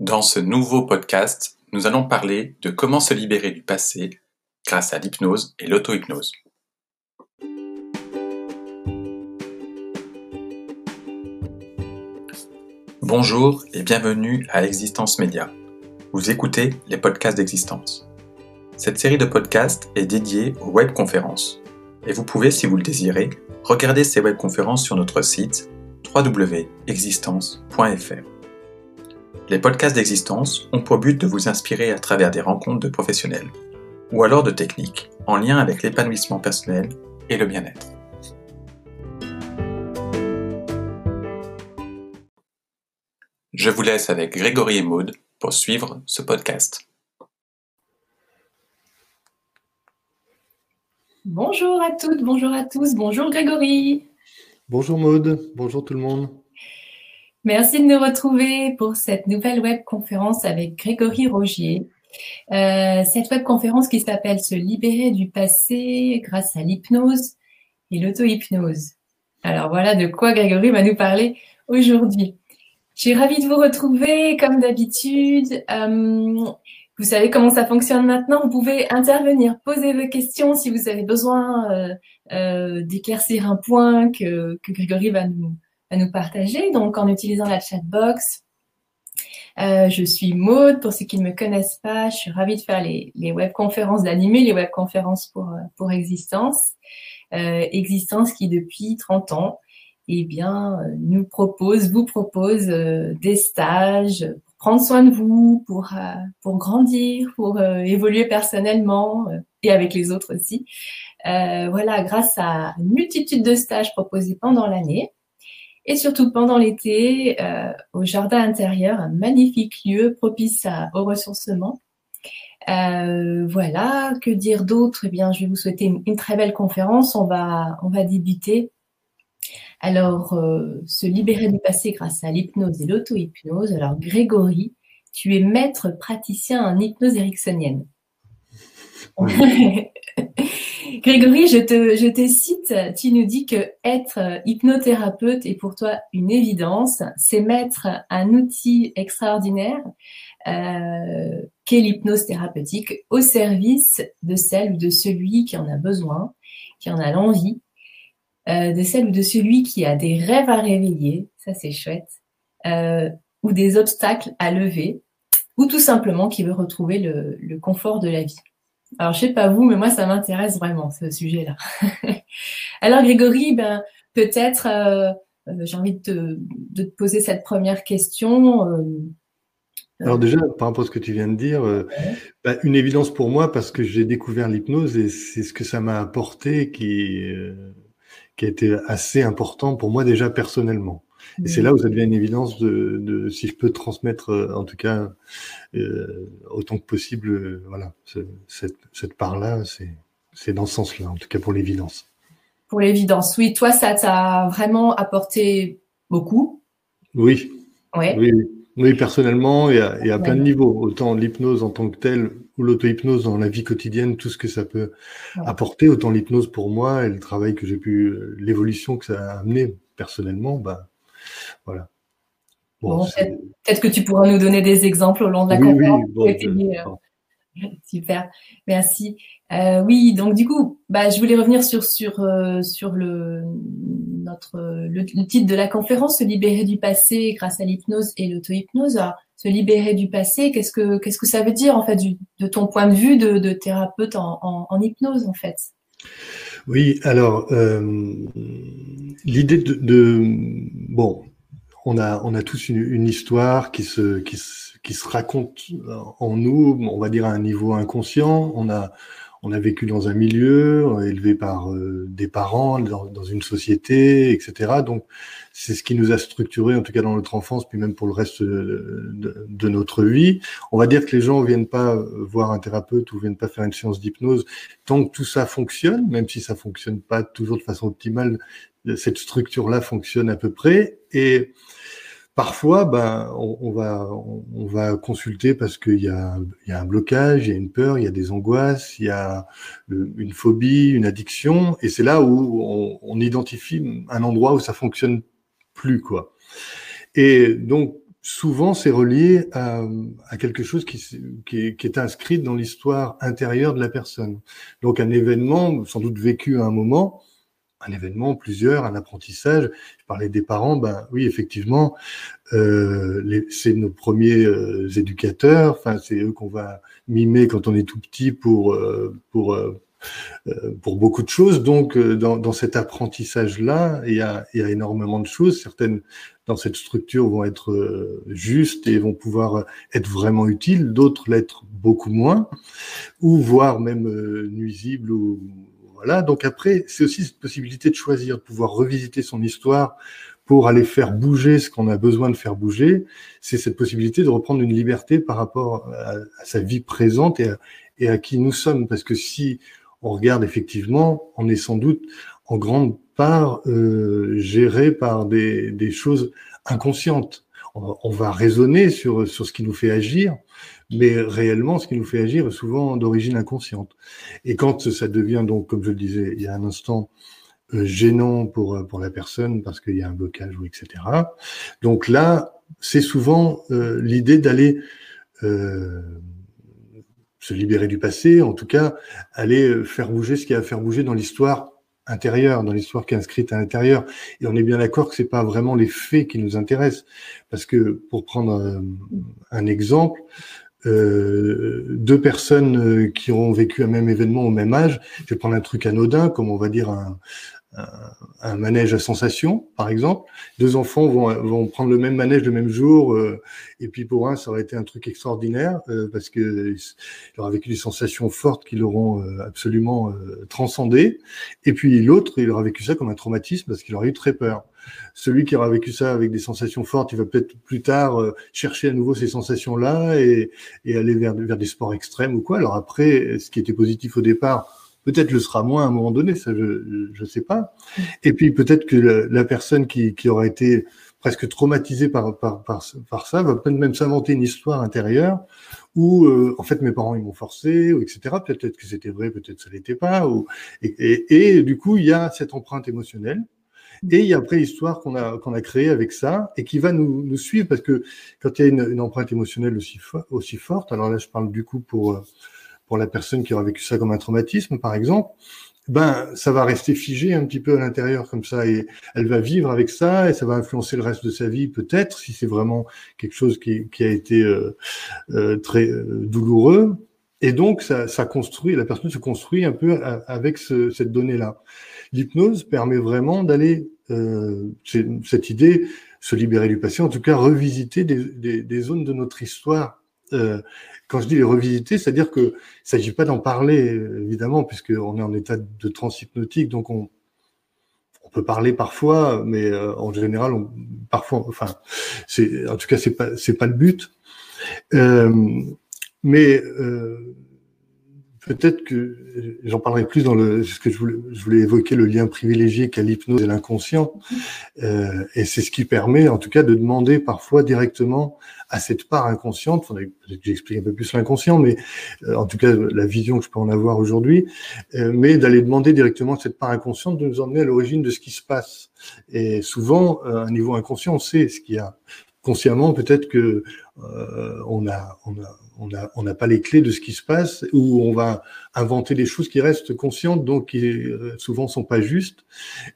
Dans ce nouveau podcast, nous allons parler de comment se libérer du passé grâce à l'hypnose et l'auto-hypnose. Bonjour et bienvenue à Existence Média. Vous écoutez les podcasts d'Existence. Cette série de podcasts est dédiée aux webconférences et vous pouvez, si vous le désirez, regarder ces webconférences sur notre site www.existence.fr. Les podcasts d'existence ont pour but de vous inspirer à travers des rencontres de professionnels ou alors de techniques en lien avec l'épanouissement personnel et le bien-être. Je vous laisse avec Grégory et Maude pour suivre ce podcast. Bonjour à toutes, bonjour à tous, bonjour Grégory. Bonjour Maude, bonjour tout le monde. Merci de nous retrouver pour cette nouvelle webconférence avec Grégory Rogier. Euh, cette webconférence qui s'appelle Se libérer du passé grâce à l'hypnose et l'auto-hypnose. Alors voilà de quoi Grégory va nous parler aujourd'hui. Je suis ravie de vous retrouver comme d'habitude. Euh, vous savez comment ça fonctionne maintenant. Vous pouvez intervenir, poser vos questions si vous avez besoin euh, euh, d'éclaircir un point que, que Grégory va nous, va nous partager. Donc, en utilisant la chatbox, euh, je suis Maude. Pour ceux qui ne me connaissent pas, je suis ravie de faire les, les webconférences, d'animer les webconférences pour, pour Existence. Euh, Existence qui, depuis 30 ans, eh bien, nous propose, vous propose euh, des stages prendre soin de vous, pour, euh, pour grandir, pour euh, évoluer personnellement euh, et avec les autres aussi. voilà, grâce à une multitude de stages proposés pendant l'année et surtout pendant l'été au jardin intérieur, un magnifique lieu propice au ressourcement. voilà, que dire d'autre? Eh bien, je vais vous souhaiter une, une, très belle conférence. On va, on va débuter alors, euh, se libérer du passé grâce à l'hypnose et l'auto-hypnose. Alors, Grégory, tu es maître praticien en hypnose ericksonienne. Grégory, je te, cite, tu nous dis que être hypnothérapeute est pour toi une évidence, c'est mettre un outil extraordinaire euh, qu'est l'hypnose thérapeutique au service de celle ou de celui qui en a besoin, qui en a l'envie, euh, de celle ou de celui qui a des rêves à réveiller, ça c'est chouette, euh, ou des obstacles à lever, ou tout simplement qui veut retrouver le confort de la vie. Alors je sais pas vous, mais moi ça m'intéresse vraiment ce sujet-là. Alors Grégory, ben peut-être euh, euh, j'ai envie de te, de te, poser cette première question. Euh, alors déjà, par rapport à ce que tu viens de dire, euh, bah, une évidence pour moi parce que j'ai découvert l'hypnose et c'est ce que ça m'a apporté qui qui a été assez important pour moi déjà personnellement. Et c'est là où ça devient une évidence de, de si je peux transmettre, euh, en tout cas, euh, autant que possible, euh, voilà, cette, cette part-là, c'est dans ce sens-là, en tout cas pour l'évidence. Pour l'évidence, oui. Toi, ça t'a vraiment apporté beaucoup. Oui. Ouais. Oui. Oui, personnellement, et à, et à plein de niveaux. Autant l'hypnose en tant que telle ou l'auto-hypnose dans la vie quotidienne, tout ce que ça peut apporter, autant l'hypnose pour moi et le travail que j'ai pu, l'évolution que ça a amené personnellement, bah, voilà. Bon, bon peut-être que tu pourras nous donner des exemples au long de la oui, conférence. Oui, bon, Super, merci. Euh, oui, donc du coup, bah, je voulais revenir sur sur euh, sur le notre le, le, titre de la conférence, se libérer du passé grâce à l'hypnose et l'auto-hypnose. Se libérer du passé, qu'est-ce que qu'est-ce que ça veut dire en fait du, de ton point de vue de, de thérapeute en, en, en, hypnose en fait? Oui, alors euh, l'idée de, bon, on a on a tous une, une histoire qui se qui se qui se raconte en nous, on va dire à un niveau inconscient. On a, on a vécu dans un milieu, élevé par euh, des parents, dans, une société, etc. Donc, c'est ce qui nous a structuré, en tout cas dans notre enfance, puis même pour le reste de, de, de, notre vie. On va dire que les gens viennent pas voir un thérapeute ou viennent pas faire une séance d'hypnose tant que tout ça fonctionne, même si ça fonctionne pas toujours de façon optimale. Cette structure-là fonctionne à peu près et Parfois, ben, on, va, on, va consulter parce qu'il y y a un blocage, il y a une peur, il y a des angoisses, il y a euh, une phobie, une addiction, et c'est là où on, identifie un endroit où ça fonctionne plus, quoi. Et donc, souvent c'est relié à, quelque chose qui, qui, est, inscrit dans l'histoire intérieure de la personne. Donc un événement, sans doute vécu à un moment, un événement, plusieurs, un apprentissage. Je parlais des parents, ben oui, effectivement, euh, c'est nos premiers euh, éducateurs. Enfin, c'est eux qu'on va mimer quand on est tout petit pour euh, pour pour beaucoup de choses. Donc, dans, dans cet apprentissage-là, il il y a énormément de choses. Certaines dans cette structure vont être justes et vont pouvoir être vraiment utiles, d'autres l'être beaucoup moins, ou voire même nuisibles. Ou, voilà. Donc après, c'est aussi cette possibilité de choisir, de pouvoir revisiter son histoire pour aller faire bouger ce qu'on a besoin de faire bouger. C'est cette possibilité de reprendre une liberté par rapport à, sa vie présente et à, qui nous sommes. Parce que si on regarde effectivement, on est sans doute en grande part euh, géré par des, choses inconscientes. On, va raisonner sur, sur ce qui nous fait agir, mais réellement, ce qui nous fait agir est souvent d'origine inconsciente. Et quand ça devient donc, comme je le disais il y a un instant, euh, gênant pour, pour la personne parce qu'il y a un blocage ou etc. Donc là, c'est souvent euh, l'idée d'aller euh, se libérer du passé, en tout cas, aller euh, faire bouger ce qui a à faire bouger dans l'histoire intérieure, dans l'histoire qui est inscrite à l'intérieur. Et on est bien d'accord que c'est pas vraiment les faits qui nous intéressent, parce que pour prendre un, exemple, euh, deux personnes euh, qui ont vécu un même événement au même âge, je vais prendre un truc anodin, comme on va dire un, un manège à sensation, par exemple. Deux enfants vont, vont prendre le même manège le même jour, euh, et puis pour un, ça aurait été un truc extraordinaire euh, parce que il aura vécu des sensations fortes qui l'auront euh, absolument transcendé. Et puis l'autre, il aura vécu ça comme un traumatisme parce qu'il aura eu très peur. Celui qui aura vécu ça avec des sensations fortes, il va peut-être plus tard chercher à nouveau ces sensations-là et, et aller vers, vers des sports extrêmes ou quoi. Alors après, ce qui était positif au départ, Peut-être le sera moins à un moment donné, ça je ne sais pas. Et puis peut-être que la, personne qui, qui aura été presque traumatisée par, par, par, par ça va peut-être même s'inventer une histoire intérieure où euh, en fait mes parents ils m'ont forcé ou etc. Peut-être que c'était vrai, peut-être ça l'était pas. Ou, et, et, du coup il y a cette empreinte émotionnelle. Et il y a après l'histoire qu'on a qu'on a créée avec ça et qui va nous, nous suivre parce que quand il y a une, une empreinte émotionnelle aussi, aussi forte, alors là je parle du coup pour la personne qui aura vécu ça comme un traumatisme, par exemple, ben ça va rester figé un petit peu à l'intérieur comme ça et elle va vivre avec ça et ça va influencer le reste de sa vie peut-être si c'est vraiment quelque chose qui, a été euh, euh, très euh, douloureux et donc ça, construit la personne se construit un peu avec ce, cette donnée là. L'hypnose permet vraiment d'aller cette idée se libérer du passé, en tout cas revisiter des zones de notre histoire euh, quand je dis les revisiter, c'est-à-dire que il s'agit pas d'en parler évidemment, puisqu'on est en état de transhypnotique, donc on, on peut parler parfois, mais euh, en général, on, parfois, enfin, en tout cas c'est pas c'est pas le but. Euh, mais euh, Peut-être que j'en parlerai plus dans le ce que je voulais, je voulais évoquer le lien privilégié qu'a l'hypnose et l'inconscient, euh, et c'est ce qui permet, en tout cas, de demander parfois directement à cette part inconsciente. Peut-être que j'explique un peu plus l'inconscient, mais euh, en tout cas la vision que je peux en avoir aujourd'hui, euh, mais d'aller demander directement à cette part inconsciente de nous emmener à l'origine de ce qui se passe. Et souvent, à un niveau inconscient, on sait ce qu'il y a consciemment, peut-être que euh, on a, on a, on n'a pas les clés de ce qui se passe, ou on va inventer des choses qui restent conscientes, donc qui euh, souvent sont pas justes.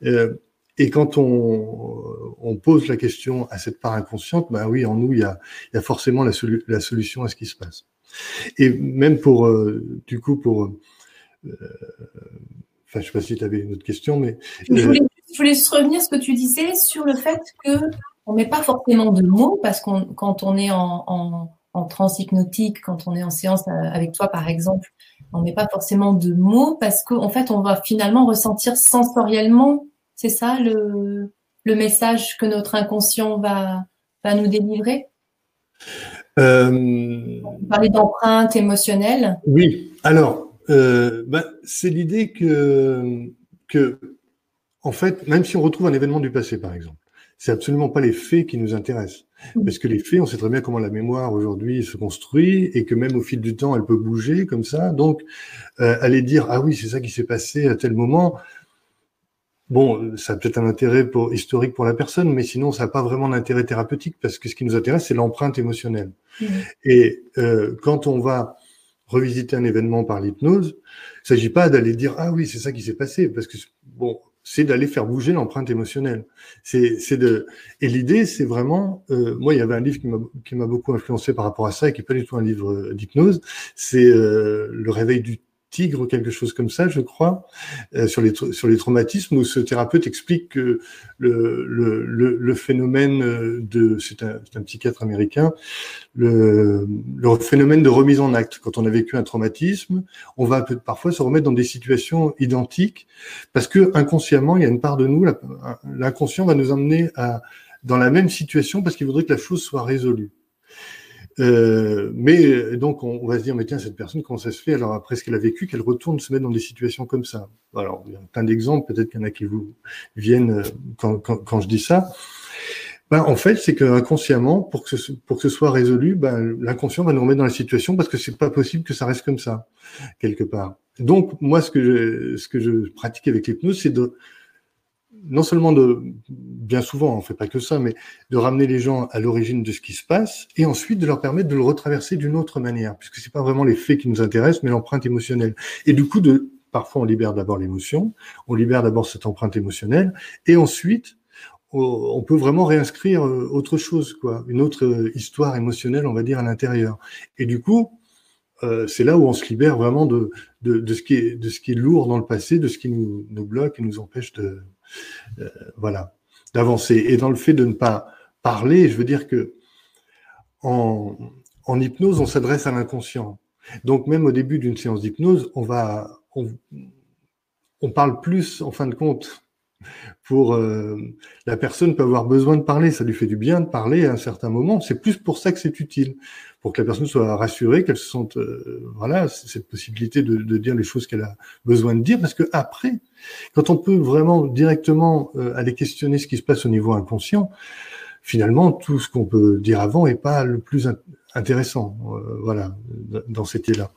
Euh, et quand on, on, pose la question à cette part inconsciente, ben oui, en nous, il y a, il y a forcément la, la, solution à ce qui se passe. Et même pour, euh, du coup, pour, euh, enfin, je sais pas si tu avais une autre question, mais je voulais, je voulais juste revenir ce que tu disais sur le fait que on met pas forcément de mots parce qu'on quand on est en, en, en transhypnotique, quand on est en séance euh, avec toi par exemple, on met pas forcément de mots parce qu'en en fait on va finalement ressentir sensoriellement, c'est ça le, le message que notre inconscient va, va nous délivrer? Euh... Parler d'empreinte émotionnelle. Oui. Alors, euh, bah, c'est l'idée que que en fait, même si on retrouve un événement du passé, par exemple, c'est absolument pas les faits qui nous intéressent. Parce que les faits, on sait très bien comment la mémoire aujourd'hui se construit et que même au fil du temps, elle peut bouger comme ça. Donc, euh, aller dire ah oui, c'est ça qui s'est passé à tel moment, bon, ça a peut-être un intérêt pour, historique pour la personne, mais sinon, ça n'a pas vraiment d'intérêt thérapeutique parce que ce qui nous intéresse, c'est l'empreinte émotionnelle. Mmh. Et euh, quand on va revisiter un événement par l'hypnose, il ne s'agit pas d'aller dire ah oui, c'est ça qui s'est passé, parce que bon, c'est d'aller faire bouger l'empreinte émotionnelle. C'est de et l'idée, c'est vraiment euh, moi, il y avait un livre qui m'a beaucoup influencé par rapport à ça et qui est pas du tout un livre d'hypnose. C'est euh, le réveil du Tigre, quelque chose comme ça, je crois, euh, sur, les, sur les traumatismes, où ce thérapeute explique que le, le, le, phénomène de, c'est un, un, psychiatre américain, le, le, phénomène de remise en acte. Quand on a vécu un traumatisme, on va parfois se remettre dans des situations identiques, parce que inconsciemment, il y a une part de nous, l'inconscient va nous emmener à, dans la même situation parce qu'il voudrait que la chose soit résolue. Euh, mais donc, on, va se dire, mais tiens, cette personne, comment ça se fait? Alors, après ce qu'elle a vécu, qu'elle retourne se mettre dans des situations comme ça. Alors, il y a plein d'exemples, peut-être qu'il y en a qui vous viennent euh, quand, quand, quand je dis ça. Ben, en fait, c'est que inconsciemment, pour que ce, pour que ce soit résolu, ben, l'inconscient va nous remettre dans la situation parce que c'est pas possible que ça reste comme ça, quelque part. Donc, moi, ce que je, ce que je pratique avec l'hypnose, c'est de non seulement de, bien souvent, on fait pas que ça, mais de ramener les gens à l'origine de ce qui se passe et ensuite de leur permettre de le retraverser d'une autre manière, puisque c'est pas vraiment les faits qui nous intéressent, mais l'empreinte émotionnelle. Et du coup, de, parfois on libère d'abord l'émotion, on libère d'abord cette empreinte émotionnelle, et ensuite on peut vraiment réinscrire euh, autre chose, quoi, une autre euh, histoire émotionnelle, on va dire, à l'intérieur. Et du coup, euh, c'est là où on se libère vraiment de, de, de, ce qui est, de ce qui est lourd dans le passé, de ce qui nous, nous bloque et nous empêche de, euh, voilà, d'avancer. Et dans le fait de ne pas parler, je veux dire que en, hypnose, on s'adresse à l'inconscient. Donc même au début d'une séance d'hypnose, on va, on, on, parle plus en fin de compte. Pour euh, la personne peut avoir besoin de parler, ça lui fait du bien de parler à un certain moment. C'est plus pour ça que c'est utile pour que la personne soit rassurée, qu'elle se sente, euh, voilà, cette possibilité de, de, dire les choses qu'elle a besoin de dire, parce que après, quand on peut vraiment directement euh, aller questionner ce qui se passe au niveau inconscient, finalement, tout ce qu'on peut dire avant est pas le plus intéressant, euh, voilà, dans cet état-là.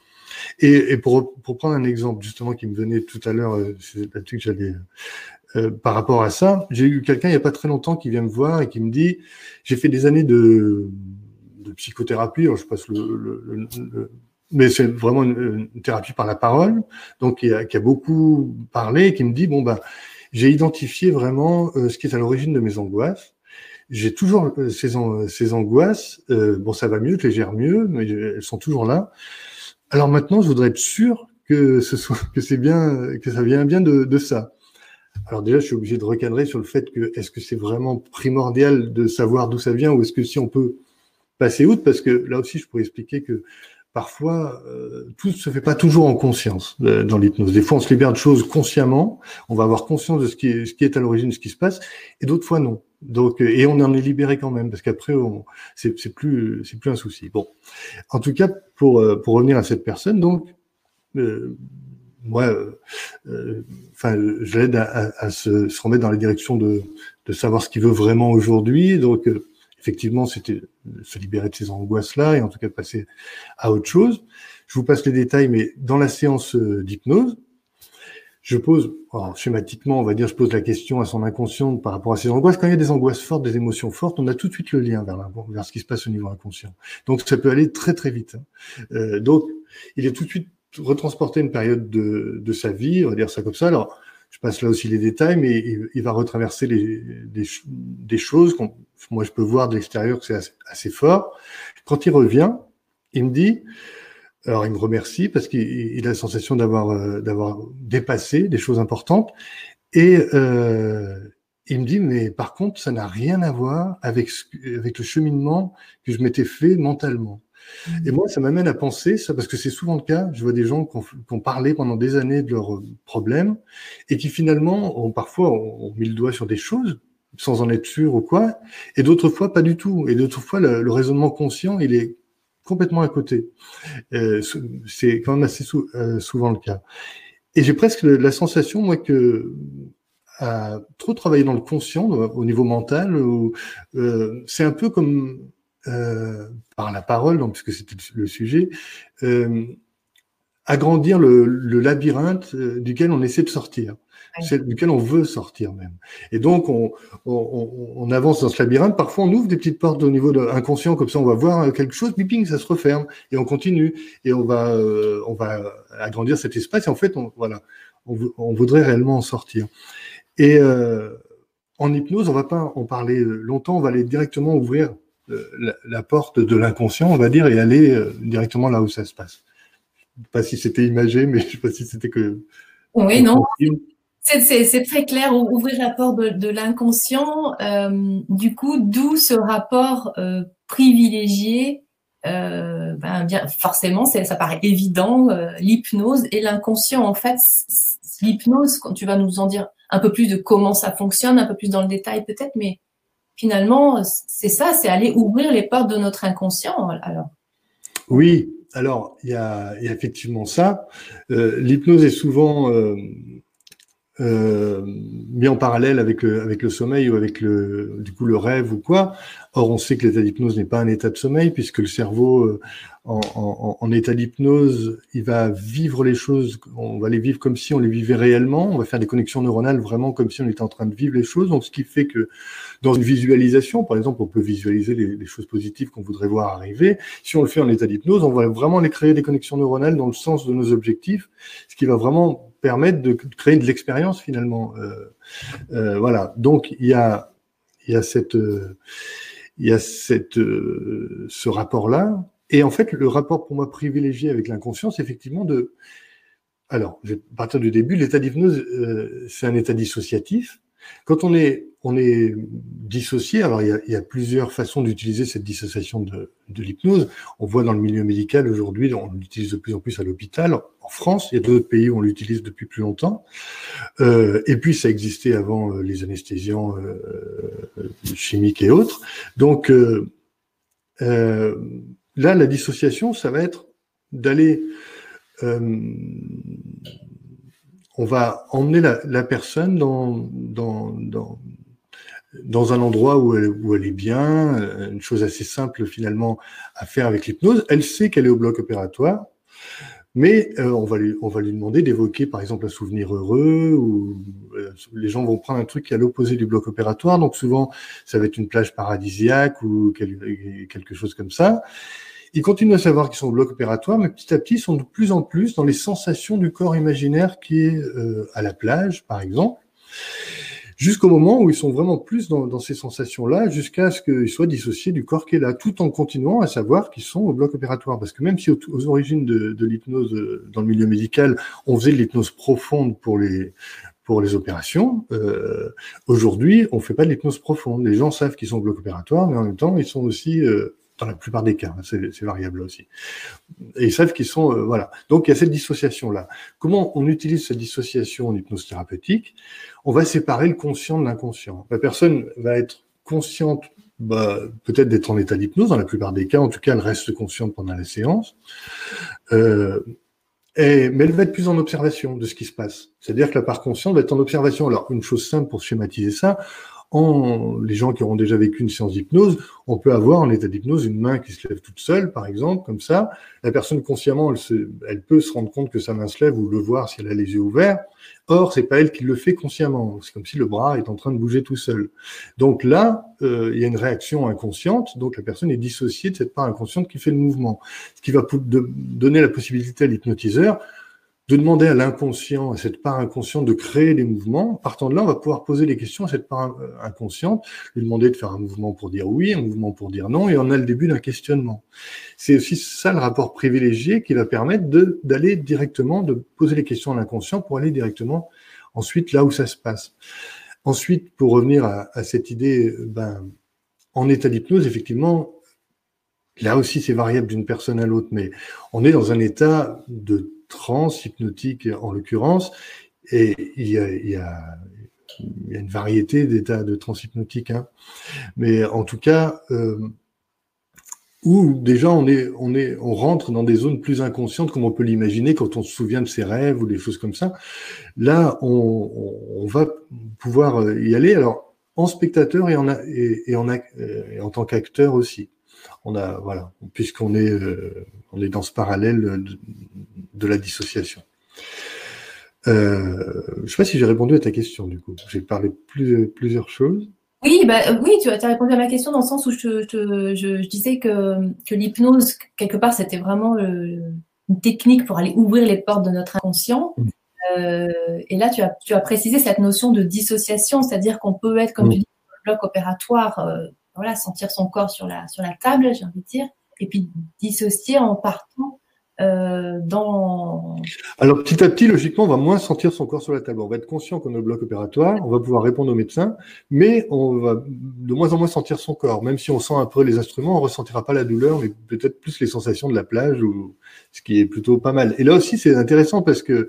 Et, et pour, pour, prendre un exemple justement qui me venait tout à l'heure, c'est là-dessus que j'allais par rapport à ça, j'ai eu quelqu'un il n'y a pas très longtemps qui vient me voir et qui me dit j'ai fait des années de, de psychothérapie. je passe le, mais c'est vraiment une, thérapie par la parole, donc qui a, a beaucoup parlé, qui me dit bon ben j'ai identifié vraiment euh, ce qui est à l'origine de mes angoisses. J'ai toujours euh, ces, ces, angoisses. Euh, bon, ça va mieux, je les gère mieux, mais elles sont toujours là. Alors maintenant, je voudrais être sûr que ce soit que c'est bien, que ça vient bien de, de ça. Alors déjà, je suis obligé de recadrer sur le fait que est-ce que c'est vraiment primordial de savoir d'où ça vient ou est-ce que si on peut passer outre parce que là aussi, je pourrais expliquer que parfois, euh, tout se fait pas toujours en conscience euh, dans l'hypnose. Des fois, on se libère de choses consciemment, on va avoir conscience de ce qui est, ce qui est à l'origine de ce qui se passe, et d'autres fois non. Donc, euh, et on en est libéré quand même, parce qu'après, c'est, plus, c'est plus un souci. Bon, en tout cas, pour pour revenir à cette personne, donc, moi, enfin, je l'aide à, à, se, se, remettre dans la direction de de savoir ce qu'il veut vraiment aujourd'hui. Donc, effectivement, c'était se libérer de ces angoisses-là et en tout cas passer à autre chose. Je vous passe les détails, mais dans la séance euh, d'hypnose, je pose, schématiquement, on va dire, je pose la question à son inconscient par rapport à ses angoisses. Quand il y a des angoisses fortes, des émotions fortes, on a tout de suite le lien vers, vers ce qui se passe au niveau inconscient. Donc ça peut aller très très vite. Hein. Euh, donc il est tout de suite retransporté une période de, de sa vie, on va dire ça comme ça. Alors je passe là aussi les détails, mais il, va retraverser des choses qu'on moi je peux voir de l'extérieur que c'est assez, fort. Quand il revient, il me dit, alors il me remercie parce qu'il a la sensation d'avoir euh, d'avoir dépassé des choses importantes, et euh, il me dit, mais par contre, ça n'a rien à voir avec, avec le cheminement que je m'étais fait mentalement. Et moi, ça m'amène à penser, ça, parce que c'est souvent le cas, je vois des gens qui ont, parlé pendant des années de leurs problèmes et qui finalement ont parfois ont, mis le doigt sur des choses sans en être sûr ou quoi, et d'autres fois pas du tout. Et d'autres fois, le, raisonnement conscient, il est complètement à côté. Euh, c'est quand même assez euh, souvent le cas. Et j'ai presque la sensation, moi, que trop travailler dans le conscient, au niveau mental, euh, c'est un peu comme euh, par la parole, donc, puisque c'était le sujet, euh, agrandir le, le labyrinthe euh, duquel on essaie de sortir. duquel on veut sortir même. Et donc, on, on, on, avance dans ce labyrinthe. Parfois, on ouvre des petites portes au niveau de inconscient, comme ça, on va voir quelque chose, biping, ça se referme, et on continue, et on va, euh, on va agrandir cet espace. Et en fait, on, voilà, on, on voudrait réellement en sortir. Et euh, en hypnose, on va pas en parler longtemps, on va aller directement ouvrir la, la, porte de l'inconscient, on va dire, et aller euh, directement là où ça se passe. Je sais pas si c'était imagé, mais je sais pas si c'était que. Oui, non. C'est très clair, ouvrir la porte de, de l'inconscient. Euh, du coup, d'où ce rapport euh, privilégié. Euh, ben, bien, forcément, ça paraît évident. L'hypnose et l'inconscient, en fait, l'hypnose, quand tu vas nous en dire un peu plus de comment ça fonctionne, un peu plus dans le détail peut-être, mais finalement, c'est ça, c'est aller ouvrir les portes de notre inconscient. Alors. Oui, alors il y a, effectivement ça. Euh, L'hypnose est souvent euh, euh, mis en parallèle avec le, sommeil ou avec le, du coup le rêve ou quoi. Or, on sait que l'état d'hypnose n'est pas un état de sommeil puisque le cerveau, euh, en, en, état d'hypnose, il va vivre les choses, on va les vivre comme si on les vivait réellement, on va faire des connexions neuronales vraiment comme si on était en train de vivre les choses. Donc, ce qui fait que dans une visualisation, par exemple, on peut visualiser les, choses positives qu'on voudrait voir arriver. Si on le fait en état d'hypnose, on va vraiment les créer des connexions neuronales dans le sens de nos objectifs, ce qui va vraiment permettre de créer de l'expérience finalement. Euh, euh, voilà. Donc il y a y a cette il y a cette euh, ce rapport là. Et en fait, le rapport pour moi privilégié avec l'inconscient, c'est effectivement de alors, je vais partir du début. L'état d'hypnose, euh, c'est un état dissociatif. Quand on est, dissocié, alors il y a, plusieurs façons d'utiliser cette dissociation de, l'hypnose. On voit dans le milieu médical aujourd'hui, on l'utilise de plus en plus à l'hôpital. En France, il y a d'autres pays où on l'utilise depuis plus longtemps. Euh, et puis ça existait avant euh, les anesthésiants euh, chimiques et autres. Donc euh, euh, là, la dissociation, ça va être d'aller euh, on va emmener la, personne dans, un endroit où elle, où est bien, euh, une chose assez simple finalement à faire avec l'hypnose. Elle sait qu'elle est au bloc opératoire, mais euh, on, va lui, on va lui demander d'évoquer par exemple un souvenir heureux, ou euh, les gens vont prendre un truc qui est à l'opposé du bloc opératoire, donc souvent ça va être une plage paradisiaque ou quelque chose comme ça. Ils continuent à savoir qu'ils sont au bloc opératoire, mais petit à petit, ils sont de plus en plus dans les sensations du corps imaginaire qui est euh, à la plage, par exemple, jusqu'au moment où ils sont vraiment plus dans, dans ces sensations-là, jusqu'à ce qu'ils soient dissociés du corps qui est là, tout en continuant à savoir qu'ils sont au bloc opératoire. Parce que même si aux, origines de, de l'hypnose euh, dans le milieu médical, on faisait de l'hypnose profonde pour les pour les opérations. Euh, Aujourd'hui, on fait pas de l'hypnose profonde. Les gens savent qu'ils sont au bloc opératoire, mais en même temps, ils sont aussi euh, dans la plupart des cas, hein, c'est variable aussi. Et ils savent qu'ils sont, euh, voilà. Donc il y a cette dissociation-là. Comment on utilise cette dissociation en hypnose thérapeutique? On va séparer le conscient de l'inconscient. La personne va être consciente, bah, peut-être d'être en état d'hypnose, dans la plupart des cas, en tout cas, elle reste consciente pendant la séance. Euh, mais elle va être plus en observation de ce qui se passe. C'est-à-dire que la part consciente va être en observation. Alors, une chose simple pour schématiser ça, en les gens qui auront déjà vécu une séance d'hypnose, on peut avoir en état d'hypnose une main qui se lève toute seule, par exemple, comme ça. La personne consciemment, elle, se, elle peut se rendre compte que sa main se lève ou le voir si elle a les yeux ouverts. Or, c'est pas elle qui le fait consciemment. C'est comme si le bras est en train de bouger tout seul. Donc là, euh, il y a une réaction inconsciente. Donc la personne est dissociée de cette part inconsciente qui fait le mouvement, ce qui va donner la possibilité à l'hypnotiseur de demander à l'inconscient, à cette part inconsciente de créer des mouvements. Partant de là, on va pouvoir poser des questions à cette part euh, inconsciente, lui demander de faire un mouvement pour dire oui, un mouvement pour dire non, et on a le début d'un questionnement. C'est aussi ça le rapport privilégié qui va permettre d'aller directement, de poser les questions à l'inconscient pour aller directement ensuite là où ça se passe. Ensuite, pour revenir à, à cette idée, ben, en état d'hypnose, effectivement, là aussi c'est variable d'une personne à l'autre, mais on est dans un état de trans hypnotique en l'occurrence, et il y a, une variété d'états de transhypnotique, hein. mais en tout cas, euh, où déjà on est, on est, on rentre dans des zones plus inconscientes comme on peut l'imaginer quand on se souvient de ses rêves ou des choses comme ça. Là, on, va pouvoir y aller. Alors en spectateur et en, et en tant qu'acteur aussi on a voilà, puisqu'on est euh, on est dans ce parallèle de, de la dissociation. Euh, je ne sais pas si j'ai répondu à ta question du coup. J'ai parlé plus, plusieurs choses. Oui, bah, oui, tu as, répondu à ma question dans le sens où je, je, je, disais que, que l'hypnose, quelque part, c'était vraiment une technique pour aller ouvrir les portes de notre inconscient. Mm. Euh, et là, tu as, tu as précisé cette notion de dissociation, c'est-à-dire qu'on peut être, comme mm. tu dis, bloc opératoire, euh, voilà, sentir son corps sur la, sur la table, j'ai envie de dire, et puis dissocier en partant euh, dans... Alors petit à petit, logiquement, on va moins sentir son corps sur la table. On va être conscient qu'on est au bloc opératoire, on va pouvoir répondre aux médecins, mais on va de moins en moins sentir son corps. Même si on sent un peu les instruments, on ressentira pas la douleur, mais peut-être plus les sensations de la plage, ou ce qui est plutôt pas mal. Et là aussi, c'est intéressant parce que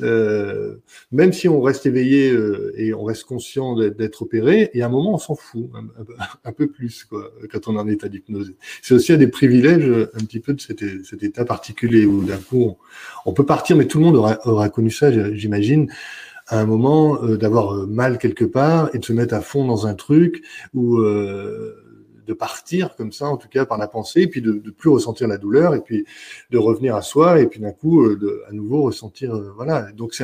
même si on reste éveillé euh, et on reste conscient d'être opéré, y a un moment, on s'en fout un, peu plus quoi, quand on est en état d'hypnose. C'est aussi un des privilèges un petit peu de cet, état particulier où d'un coup, on, peut partir, mais tout le monde aura, connu ça, j'imagine à un moment euh, d'avoir mal quelque part et de se mettre à fond dans un truc où euh, de partir comme ça, en tout cas par la pensée, et puis de, de plus ressentir la douleur, et puis de revenir à soi, et puis d'un coup, euh, de, à nouveau ressentir, euh, voilà. Donc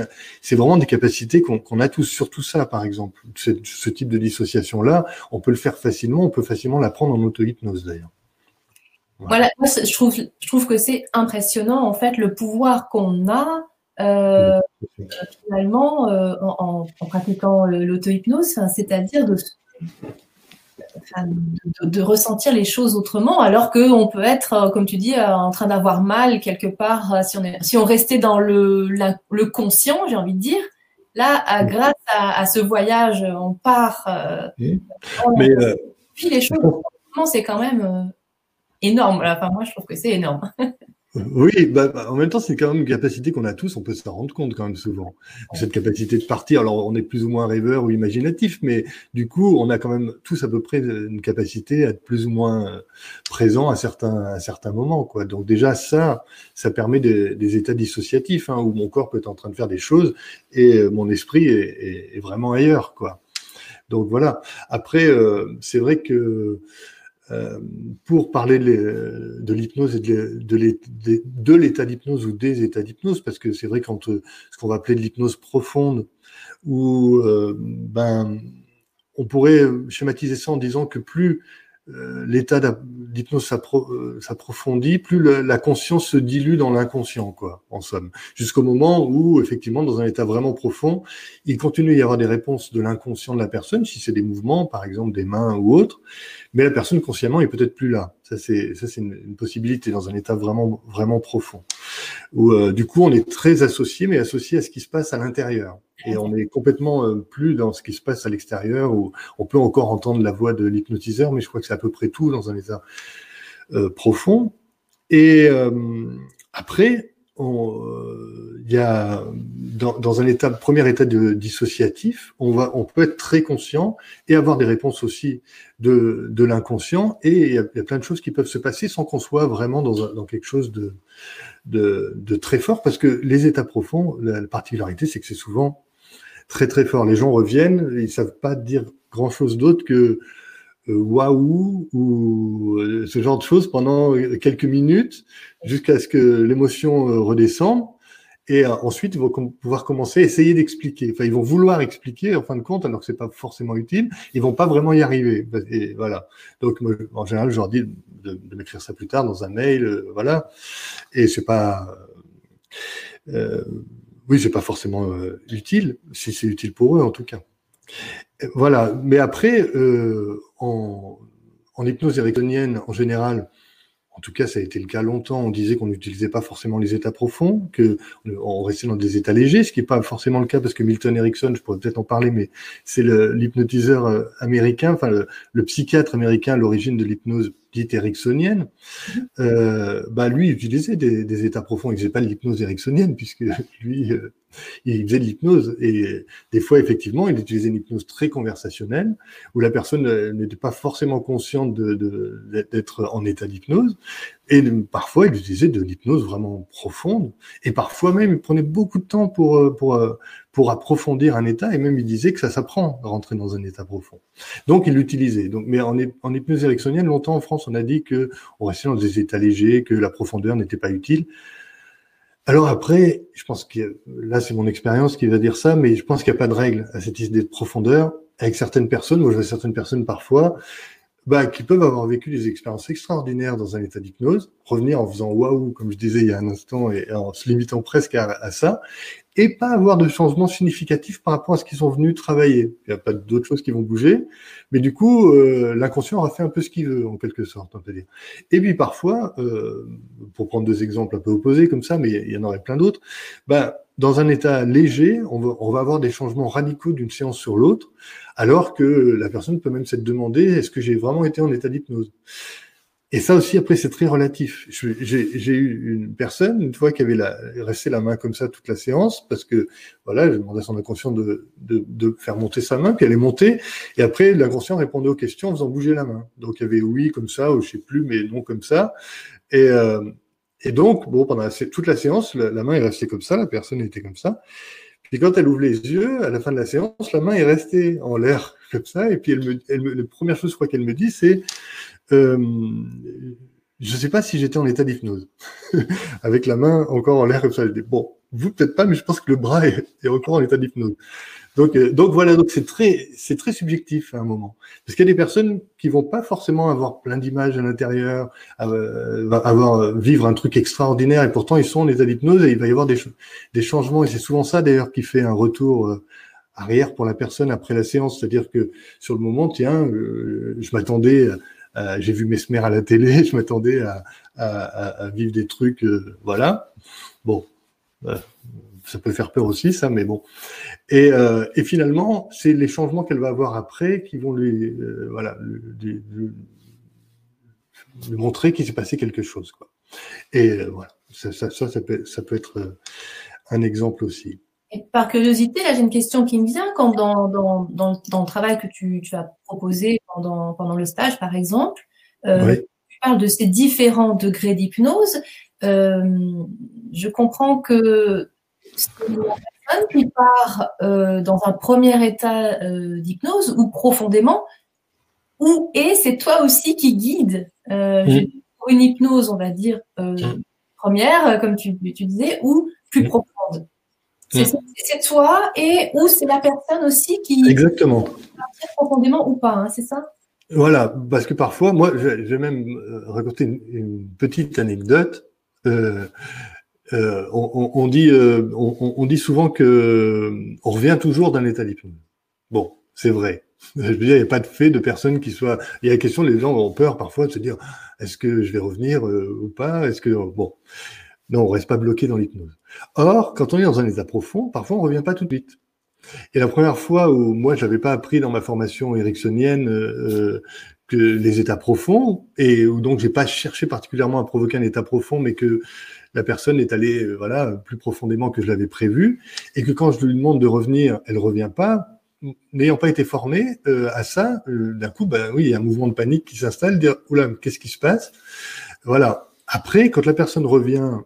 c'est vraiment des capacités qu'on a tous, surtout ça, par exemple. Ce, ce type de dissociation-là, on peut le faire facilement, on peut facilement l'apprendre en auto-hypnose d'ailleurs. Voilà, moi, je trouve, je trouve que c'est impressionnant, en fait, le pouvoir qu'on a euh, finalement euh, en, en, pratiquant l'auto-hypnose, c'est-à-dire de de, ressentir les choses autrement, alors qu'on peut être, euh, comme tu dis, euh, en train d'avoir mal quelque part, euh, si on, est, si on restait dans le, le conscient, j'ai envie de dire. Là, grâce à, ce voyage, on part. Mais puis les choses, c'est quand même énorme. Enfin, moi, je trouve que c'est énorme. Oui, bah, bah, en même temps, c'est quand même une capacité qu'on a tous, on peut se rendre compte quand même souvent. Cette capacité de partir, alors on est plus ou moins rêveur ou imaginatif, mais du coup, on a quand même tous à peu près une capacité à être plus ou moins euh, présent à certains, à certains moments. Quoi. Donc déjà, ça, ça permet des, des états dissociatifs, hein, où mon corps peut être en train de faire des choses et euh, mon esprit est, est, vraiment ailleurs. Quoi. Donc voilà. Après, euh, c'est vrai que pour parler de l'hypnose et de l'état d'hypnose ou des états d'hypnose, parce que c'est vrai quand euh, ce qu'on va appeler de l'hypnose profonde, où euh, ben on pourrait schématiser ça en disant que plus euh, l'état d'hypnose euh, s'approfondit, plus la conscience se dilue dans l'inconscient, quoi, en somme. Jusqu'au moment où, effectivement, dans un état vraiment profond, il continue à y avoir des réponses de l'inconscient de la personne, si c'est des mouvements, par exemple des mains ou autres, mais la personne consciemment est peut-être plus là. Ça, c'est c'est une, possibilité dans un état vraiment vraiment profond, où euh, du coup, on est très associé, mais associé à ce qui se passe à l'intérieur et on est complètement euh, plus dans ce qui se passe à l'extérieur où on peut encore entendre la voix de l'hypnotiseur, mais je crois que c'est à peu près tout dans un état euh, profond. Et euh, après, il y a dans, un état, premier état de dissociatif, on peut être très conscient et avoir des réponses aussi de, l'inconscient. Et il y, a, plein de choses qui peuvent se passer sans qu'on soit vraiment dans, quelque chose de, très fort, parce que les états profonds, la particularité, c'est que c'est souvent très très fort. Les gens reviennent, ils savent pas dire grand chose d'autre que euh, waouh ou euh, ce genre de choses pendant quelques minutes jusqu'à ce que l'émotion euh, redescende. Et ensuite, ils vont pouvoir commencer à essayer d'expliquer. Enfin, ils vont vouloir expliquer, en fin de compte, alors que c'est pas forcément utile. Ils vont pas vraiment y arriver. Voilà. Donc, en général, je leur dis de, m'écrire ça plus tard dans un mail, voilà. Et c'est pas. Euh, oui, c'est pas forcément euh, utile, si c'est utile pour eux en tout cas. Voilà, mais après, euh, en, en, hypnose ericksonienne en général, en tout cas ça a été le cas longtemps, on disait qu'on n'utilisait pas forcément les états profonds, que on restait dans des états légers, ce qui n'est pas forcément le cas parce que Milton Erickson, je pourrais peut-être en parler, mais c'est l'hypnotiseur euh, américain, enfin le, le psychiatre américain à l'origine de l'hypnose dite ericksonienne, euh, bah lui utilisait des, des, états profonds. Il faisait pas l'hypnose ericksonienne puisque lui, euh, il faisait de l'hypnose et des fois effectivement, il utilisait une hypnose très conversationnelle où la personne euh, n'était pas forcément consciente d'être en état d'hypnose et parfois il utilisait de l'hypnose vraiment profonde et parfois même il prenait beaucoup de temps pour euh, pour approfondir un état, et même il disait que ça s'apprend de rentrer dans un état profond. Donc il l'utilisait. Mais en, en hypnose ericksonienne, longtemps en France, on a dit que on restait dans des états légers, que la profondeur n'était pas utile. Alors après, je pense que là, c'est mon expérience qui va dire ça, mais je pense qu'il n'y a pas de règle à cette idée de profondeur. Avec certaines personnes, moi je vois certaines personnes parfois, bah, qui peuvent avoir vécu des expériences extraordinaires dans un état d'hypnose, revenir en faisant waouh, comme je disais il y a un instant, et en se limitant presque à, ça, et pas avoir de changement significatif par rapport à ce qu'ils sont venus travailler. Il n'y a pas d'autres choses qui vont bouger, mais du coup, euh, l'inconscient aura fait un peu ce qu'il veut, en quelque sorte, on peut dire. Et puis parfois, euh, pour prendre deux exemples un peu opposés comme ça, mais il y en aurait plein d'autres, bah, dans un état léger, on va, on va avoir des changements radicaux d'une séance sur l'autre, alors que la personne peut même s'être demandé est-ce que j'ai vraiment été en état d'hypnose? Et ça aussi, après, c'est très relatif. J'ai eu une personne, une fois, qui avait la, resté la main comme ça toute la séance, parce que, voilà, j'ai demandé à son inconscient de, de, de, faire monter sa main, puis elle est montée, et après, l'inconscient répondait aux questions en faisant bouger la main. Donc, il y avait oui comme ça, ou je sais plus, mais non comme ça. Et... Euh, et donc, bon, pendant toute la séance, la, main est restée comme ça, la personne était comme ça. Puis quand elle ouvre les yeux, à la fin de la séance, la main est restée en l'air comme ça. Et puis elle me, elle me, la première chose, je crois qu'elle me dit, c'est euh, je ne sais pas si j'étais en état d'hypnose, avec la main encore en l'air comme ça. Je bon, vous peut-être pas, mais je pense que le bras est, encore en état d'hypnose. Donc, euh, voilà, donc c'est très, subjectif à un moment, parce qu'il y a des personnes qui vont pas forcément avoir plein d'images à l'intérieur, euh, avoir vivre un truc extraordinaire, et pourtant ils sont en état d'hypnose et il va y avoir des changements, et c'est souvent ça d'ailleurs qui fait un retour arrière pour la personne après la séance, c'est-à-dire que sur le moment, tiens, je m'attendais, j'ai vu Mesmer à la télé, je m'attendais à, vivre des trucs, voilà. Bon, ça peut faire peur aussi, ça, mais bon. Et, euh, finalement, c'est les changements qu'elle va avoir après qui vont lui, euh, voilà, montrer qu'il s'est passé quelque chose. Quoi. Et euh, voilà, ça, ça, ça, peut, ça peut être euh, un exemple aussi. Et par curiosité, là, j'ai une question qui me vient. Quand dans, dans, dans, dans le travail que tu, tu as proposé pendant, pendant le stage, par exemple, euh, tu parles de ces différents degrés d'hypnose. Euh, je comprends que c'est la personne qui part euh, dans un premier état d'hypnose ou profondément, ou et c'est toi aussi qui guide mm. une hypnose, on va dire mm. première, comme tu, tu, disais, ou plus mm. profonde. C'est toi et ou c'est la personne aussi qui exactement profondément ou pas, hein, c'est ça? Voilà, parce que parfois, moi, je vais même raconter une, une petite anecdote. Euh, euh, on, dit, euh, on, dit souvent que euh, on revient toujours d'un état d'hypnose. Bon, c'est vrai. Je veux dire, il n'y a pas de fait de personne qui soit. Il y a la question, les gens ont peur parfois de se dire est-ce que je vais revenir ou pas? Est-ce que bon Non, on reste pas bloqué dans l'hypnose. Or, quand on est dans un état profond, parfois on revient pas tout de suite. Et la première fois où moi, je n'avais pas appris dans ma formation ericksonienne euh, que les états profonds et où donc j'ai pas cherché particulièrement à provoquer un état profond, mais que la personne est allée euh, voilà plus profondément que je l'avais prévu et que quand je lui demande de revenir, elle revient pas. N'ayant pas été formé euh, à ça, euh, d'un coup, ben oui, il y a un mouvement de panique qui s'installe, dire oula, qu'est-ce qui se passe? Voilà. Après, quand la personne revient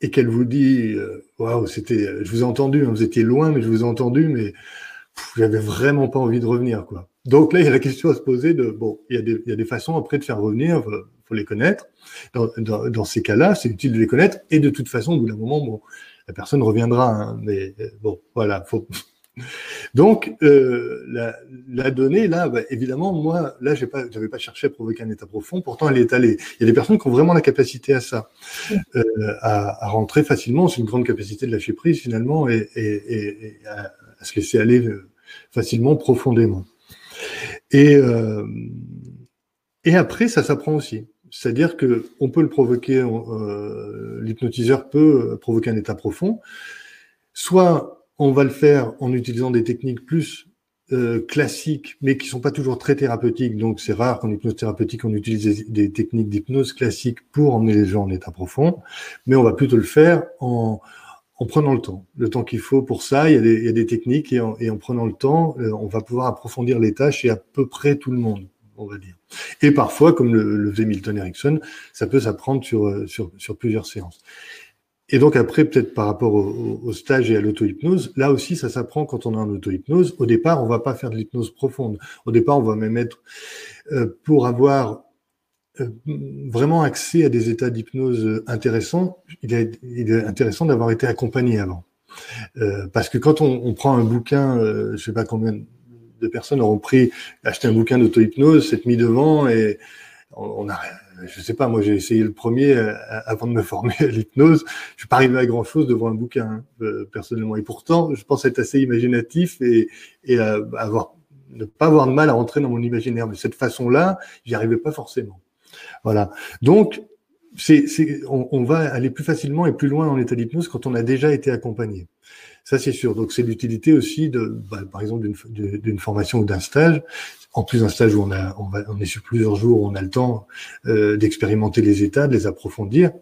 et qu'elle vous dit waouh, c'était, je vous ai entendu, hein, vous étiez loin, mais je vous ai entendu, mais j'avais vraiment pas envie de revenir, quoi. Donc là, il y a la question à se poser de bon, il y a des, il y a des façons après de faire revenir faut les connaître. Dans, dans, dans ces cas-là, c'est utile de les connaître. Et de toute façon, au bout d'un moment, bon, la personne reviendra. Hein, mais euh, bon, voilà. Faut... Donc, euh, la, la, donnée, là, bah, évidemment, moi, là, j'ai pas, j'avais pas cherché à provoquer un état profond. Pourtant, elle est allée. Il y a des personnes qui ont vraiment la capacité à ça, euh, à, à, rentrer facilement. C'est une grande capacité de lâcher prise finalement et, et, et à, à, se laisser aller euh, facilement, profondément. Et euh, et après, ça s'apprend aussi. C'est-à-dire que on peut le provoquer, euh, l'hypnotiseur peut provoquer un état profond. Soit on va le faire en utilisant des techniques plus euh, classiques, mais qui sont pas toujours très thérapeutiques. Donc c'est rare qu'en hypnose thérapeutique on utilise des, techniques d'hypnose classiques pour emmener les gens en état profond. Mais on va plutôt le faire en, en prenant le temps, le temps qu'il faut pour ça. Il y a des, il y a des techniques et en, et en, prenant le temps, euh, on va pouvoir approfondir les tâches et à peu près tout le monde, on va dire. Et parfois, comme le, le faisait Milton Erickson, ça peut s'apprendre sur, euh, sur, sur, plusieurs séances. Et donc après, peut-être par rapport au, stage et à l'auto-hypnose, là aussi, ça s'apprend quand on est en auto-hypnose. Au départ, on va pas faire de l'hypnose profonde. Au départ, on va même être, euh, pour avoir vraiment accès à des états d'hypnose intéressants, il est, il est intéressant d'avoir été accompagné avant. Euh, parce que quand on, on prend un bouquin, euh, je sais pas combien de personnes auront pris, acheté un bouquin d'auto-hypnose, s'être mis devant et on, a, je sais pas, moi j'ai essayé le premier euh, avant de me former à l'hypnose. Je suis pas arrivé à grand chose devant un bouquin hein, euh, personnellement. Et pourtant, je pense être assez imaginatif et, et avoir ne pas avoir de mal à rentrer dans mon imaginaire. Mais de cette façon-là, j'y arrivais pas forcément. Voilà. Donc, c'est, on, on, va aller plus facilement et plus loin en état d'hypnose quand on a déjà été accompagné. Ça, c'est sûr. Donc, c'est l'utilité aussi de, bah, par exemple, d'une formation ou d'un stage. En plus d'un stage où on, est sur plusieurs jours, on a le temps euh, d'expérimenter les états, de les approfondir.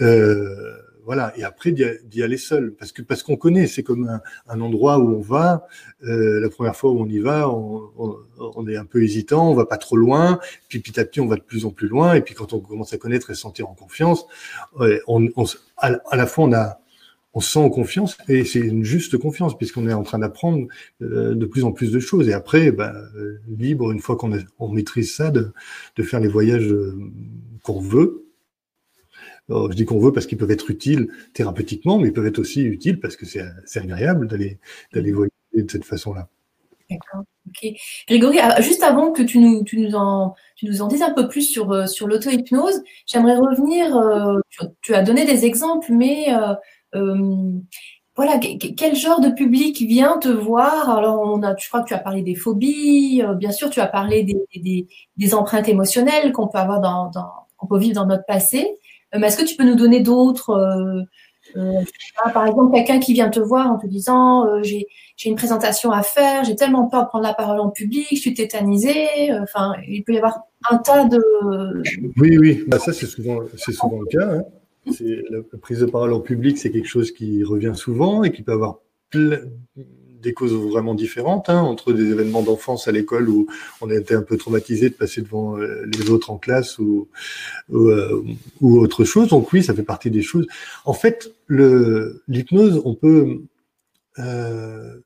Euh, voilà. Et après d'y aller seul, parce que parce qu'on connaît, c'est comme un, endroit où on va. Euh, la première fois où on y va, on, est un peu hésitant, on va pas trop loin. Puis petit à petit, on va de plus en plus loin. Et puis quand on commence à connaître et se sentir en confiance, on, à, à la fois on a on se sent en confiance et c'est une juste confiance puisqu'on est en train d'apprendre euh, de plus en plus de choses et après bah, euh, libre une fois qu'on on maîtrise ça de, de faire les voyages euh, qu'on veut je dis qu'on veut parce qu'ils peuvent être utiles thérapeutiquement, mais ils peuvent être aussi utiles parce que c'est agréable d'aller d'aller voyager de cette façon-là. D'accord. Ok. Grégory, ah, juste avant que tu nous, tu nous, en, tu nous en dises un peu plus sur, sur l'auto-hypnose, j'aimerais revenir. Euh, tu, as donné des exemples, mais euh voilà, quel genre de public vient te voir? Alors, on a, je crois que tu as parlé des phobies, bien sûr, tu as parlé des, des, des empreintes émotionnelles qu'on peut avoir dans, dans qu'on peut vivre dans notre passé. Euh, mais est-ce que tu peux nous donner d'autres euh, euh, par exemple, quelqu'un qui vient te voir en te disant j'ai une présentation à faire, j'ai tellement peur de prendre la parole en public, je suis tétanisé. Enfin, il peut y avoir un tas de. Oui, oui, bah, ça c'est souvent, c'est souvent le cas. Hein. La prise de parole en public, c'est quelque chose qui revient souvent et qui peut avoir des causes vraiment différentes, hein, entre des événements d'enfance à l'école où on a été un peu traumatisé de passer devant euh, les autres en classe ou, ou, euh, ou, autre chose. Donc oui, ça fait partie des choses. En fait, l'hypnose, on peut euh,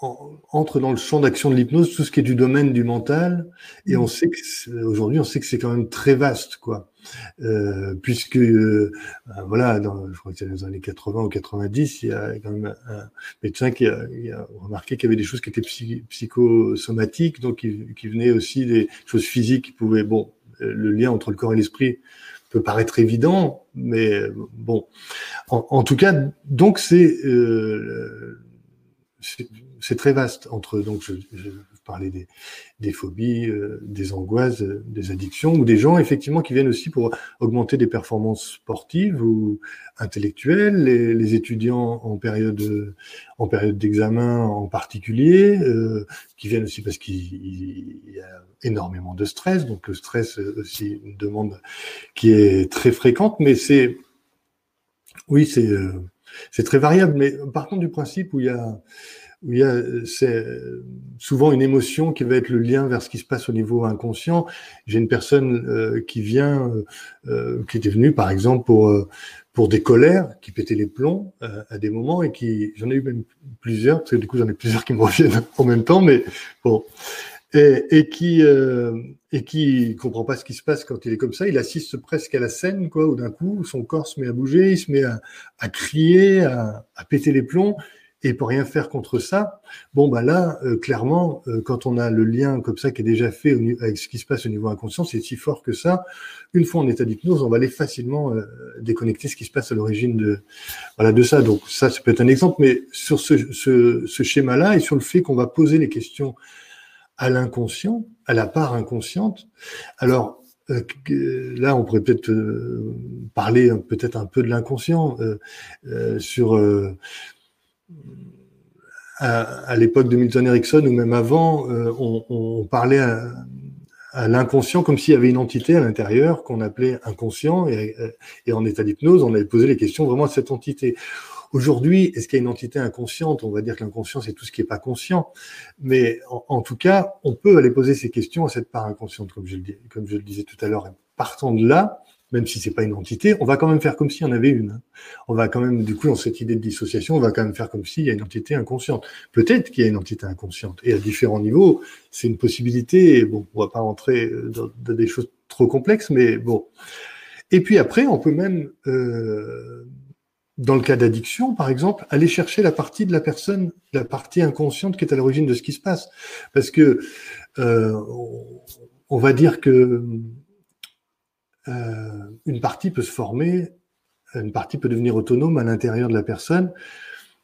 entre dans le champ d'action de l'hypnose tout ce qui est du domaine du mental et on sait que aujourd'hui on sait que c'est quand même très vaste quoi euh, puisque euh, ben voilà je crois que c'est dans les années 80 ou 90 il y a quand même un médecin qui a, remarqué qu'il y avait des choses qui étaient psychosomatiques donc qui, qui venaient aussi des choses physiques qui pouvaient bon le lien entre le corps et l'esprit peut paraître évident mais bon. En, tout cas donc c'est euh, c'est très vaste entre donc parlais des, phobies, euh, des angoisses, euh, des addictions ou des gens effectivement qui viennent aussi pour augmenter des performances sportives ou intellectuelles, les, étudiants en période en période d'examen en particulier, euh, qui viennent aussi parce qu'il y a énormément de stress, donc le stress aussi une demande qui est très fréquente, mais c'est oui c'est c'est très variable, mais par contre du principe où il y a il y a souvent une émotion qui va être le lien vers ce qui se passe au niveau inconscient. J'ai une personne euh, qui vient, euh, qui était venue par exemple pour euh, pour des colères, qui pétaient les plombs à des moments et qui, j'en ai eu même plusieurs parce que du coup j'en ai plusieurs qui me reviennent en même temps, mais bon, et, et qui et qui comprend pas ce qui se passe quand il est comme ça. Il assiste presque à la scène, quoi, où d'un coup son corps se met à bouger, il se met à, à crier, à, à péter les plombs et pour rien faire contre ça, bon bah là, euh, clairement, euh, quand on a le lien comme ça qui est déjà fait avec ce qui se passe au niveau inconscient, c'est si fort que ça. Une fois en état d'hypnose, on va aller facilement euh, déconnecter ce qui se passe à l'origine de voilà de ça. Donc ça, ça peut être un exemple, mais sur ce schéma-là et sur le fait qu'on va poser les questions à l'inconscient, à la part inconsciente. Alors là, on pourrait peut-être parler peut-être un peu de l'inconscient sur à, l'époque de Milton Erickson ou même avant, euh, on, parlait à, l'inconscient comme s'il y avait une entité à l'intérieur qu'on appelait inconscient et, et en état d'hypnose, on avait posé les questions vraiment à cette entité. Aujourd'hui, est-ce qu'il y a une entité inconsciente? On va dire que l'inconscient, c'est tout ce qui n'est pas conscient. Mais en, tout cas, on peut aller poser ces questions à cette part inconsciente, comme je le disais tout à l'heure. Partant de là, même si c'est pas une entité, on va quand même faire comme s'il y en avait une. On va quand même, du coup, dans cette idée de dissociation, on va quand même faire comme s'il y a une entité inconsciente. Peut-être qu'il y a une entité inconsciente. Et à différents niveaux, c'est une possibilité. Bon, on va pas rentrer dans, des choses trop complexes, mais bon. Et puis après, on peut même, euh, dans le cas d'addiction, par exemple, aller chercher la partie de la personne, la partie inconsciente qui est à l'origine de ce qui se passe. Parce que euh, on va dire que euh, une partie peut se former, une partie peut devenir autonome à l'intérieur de la personne,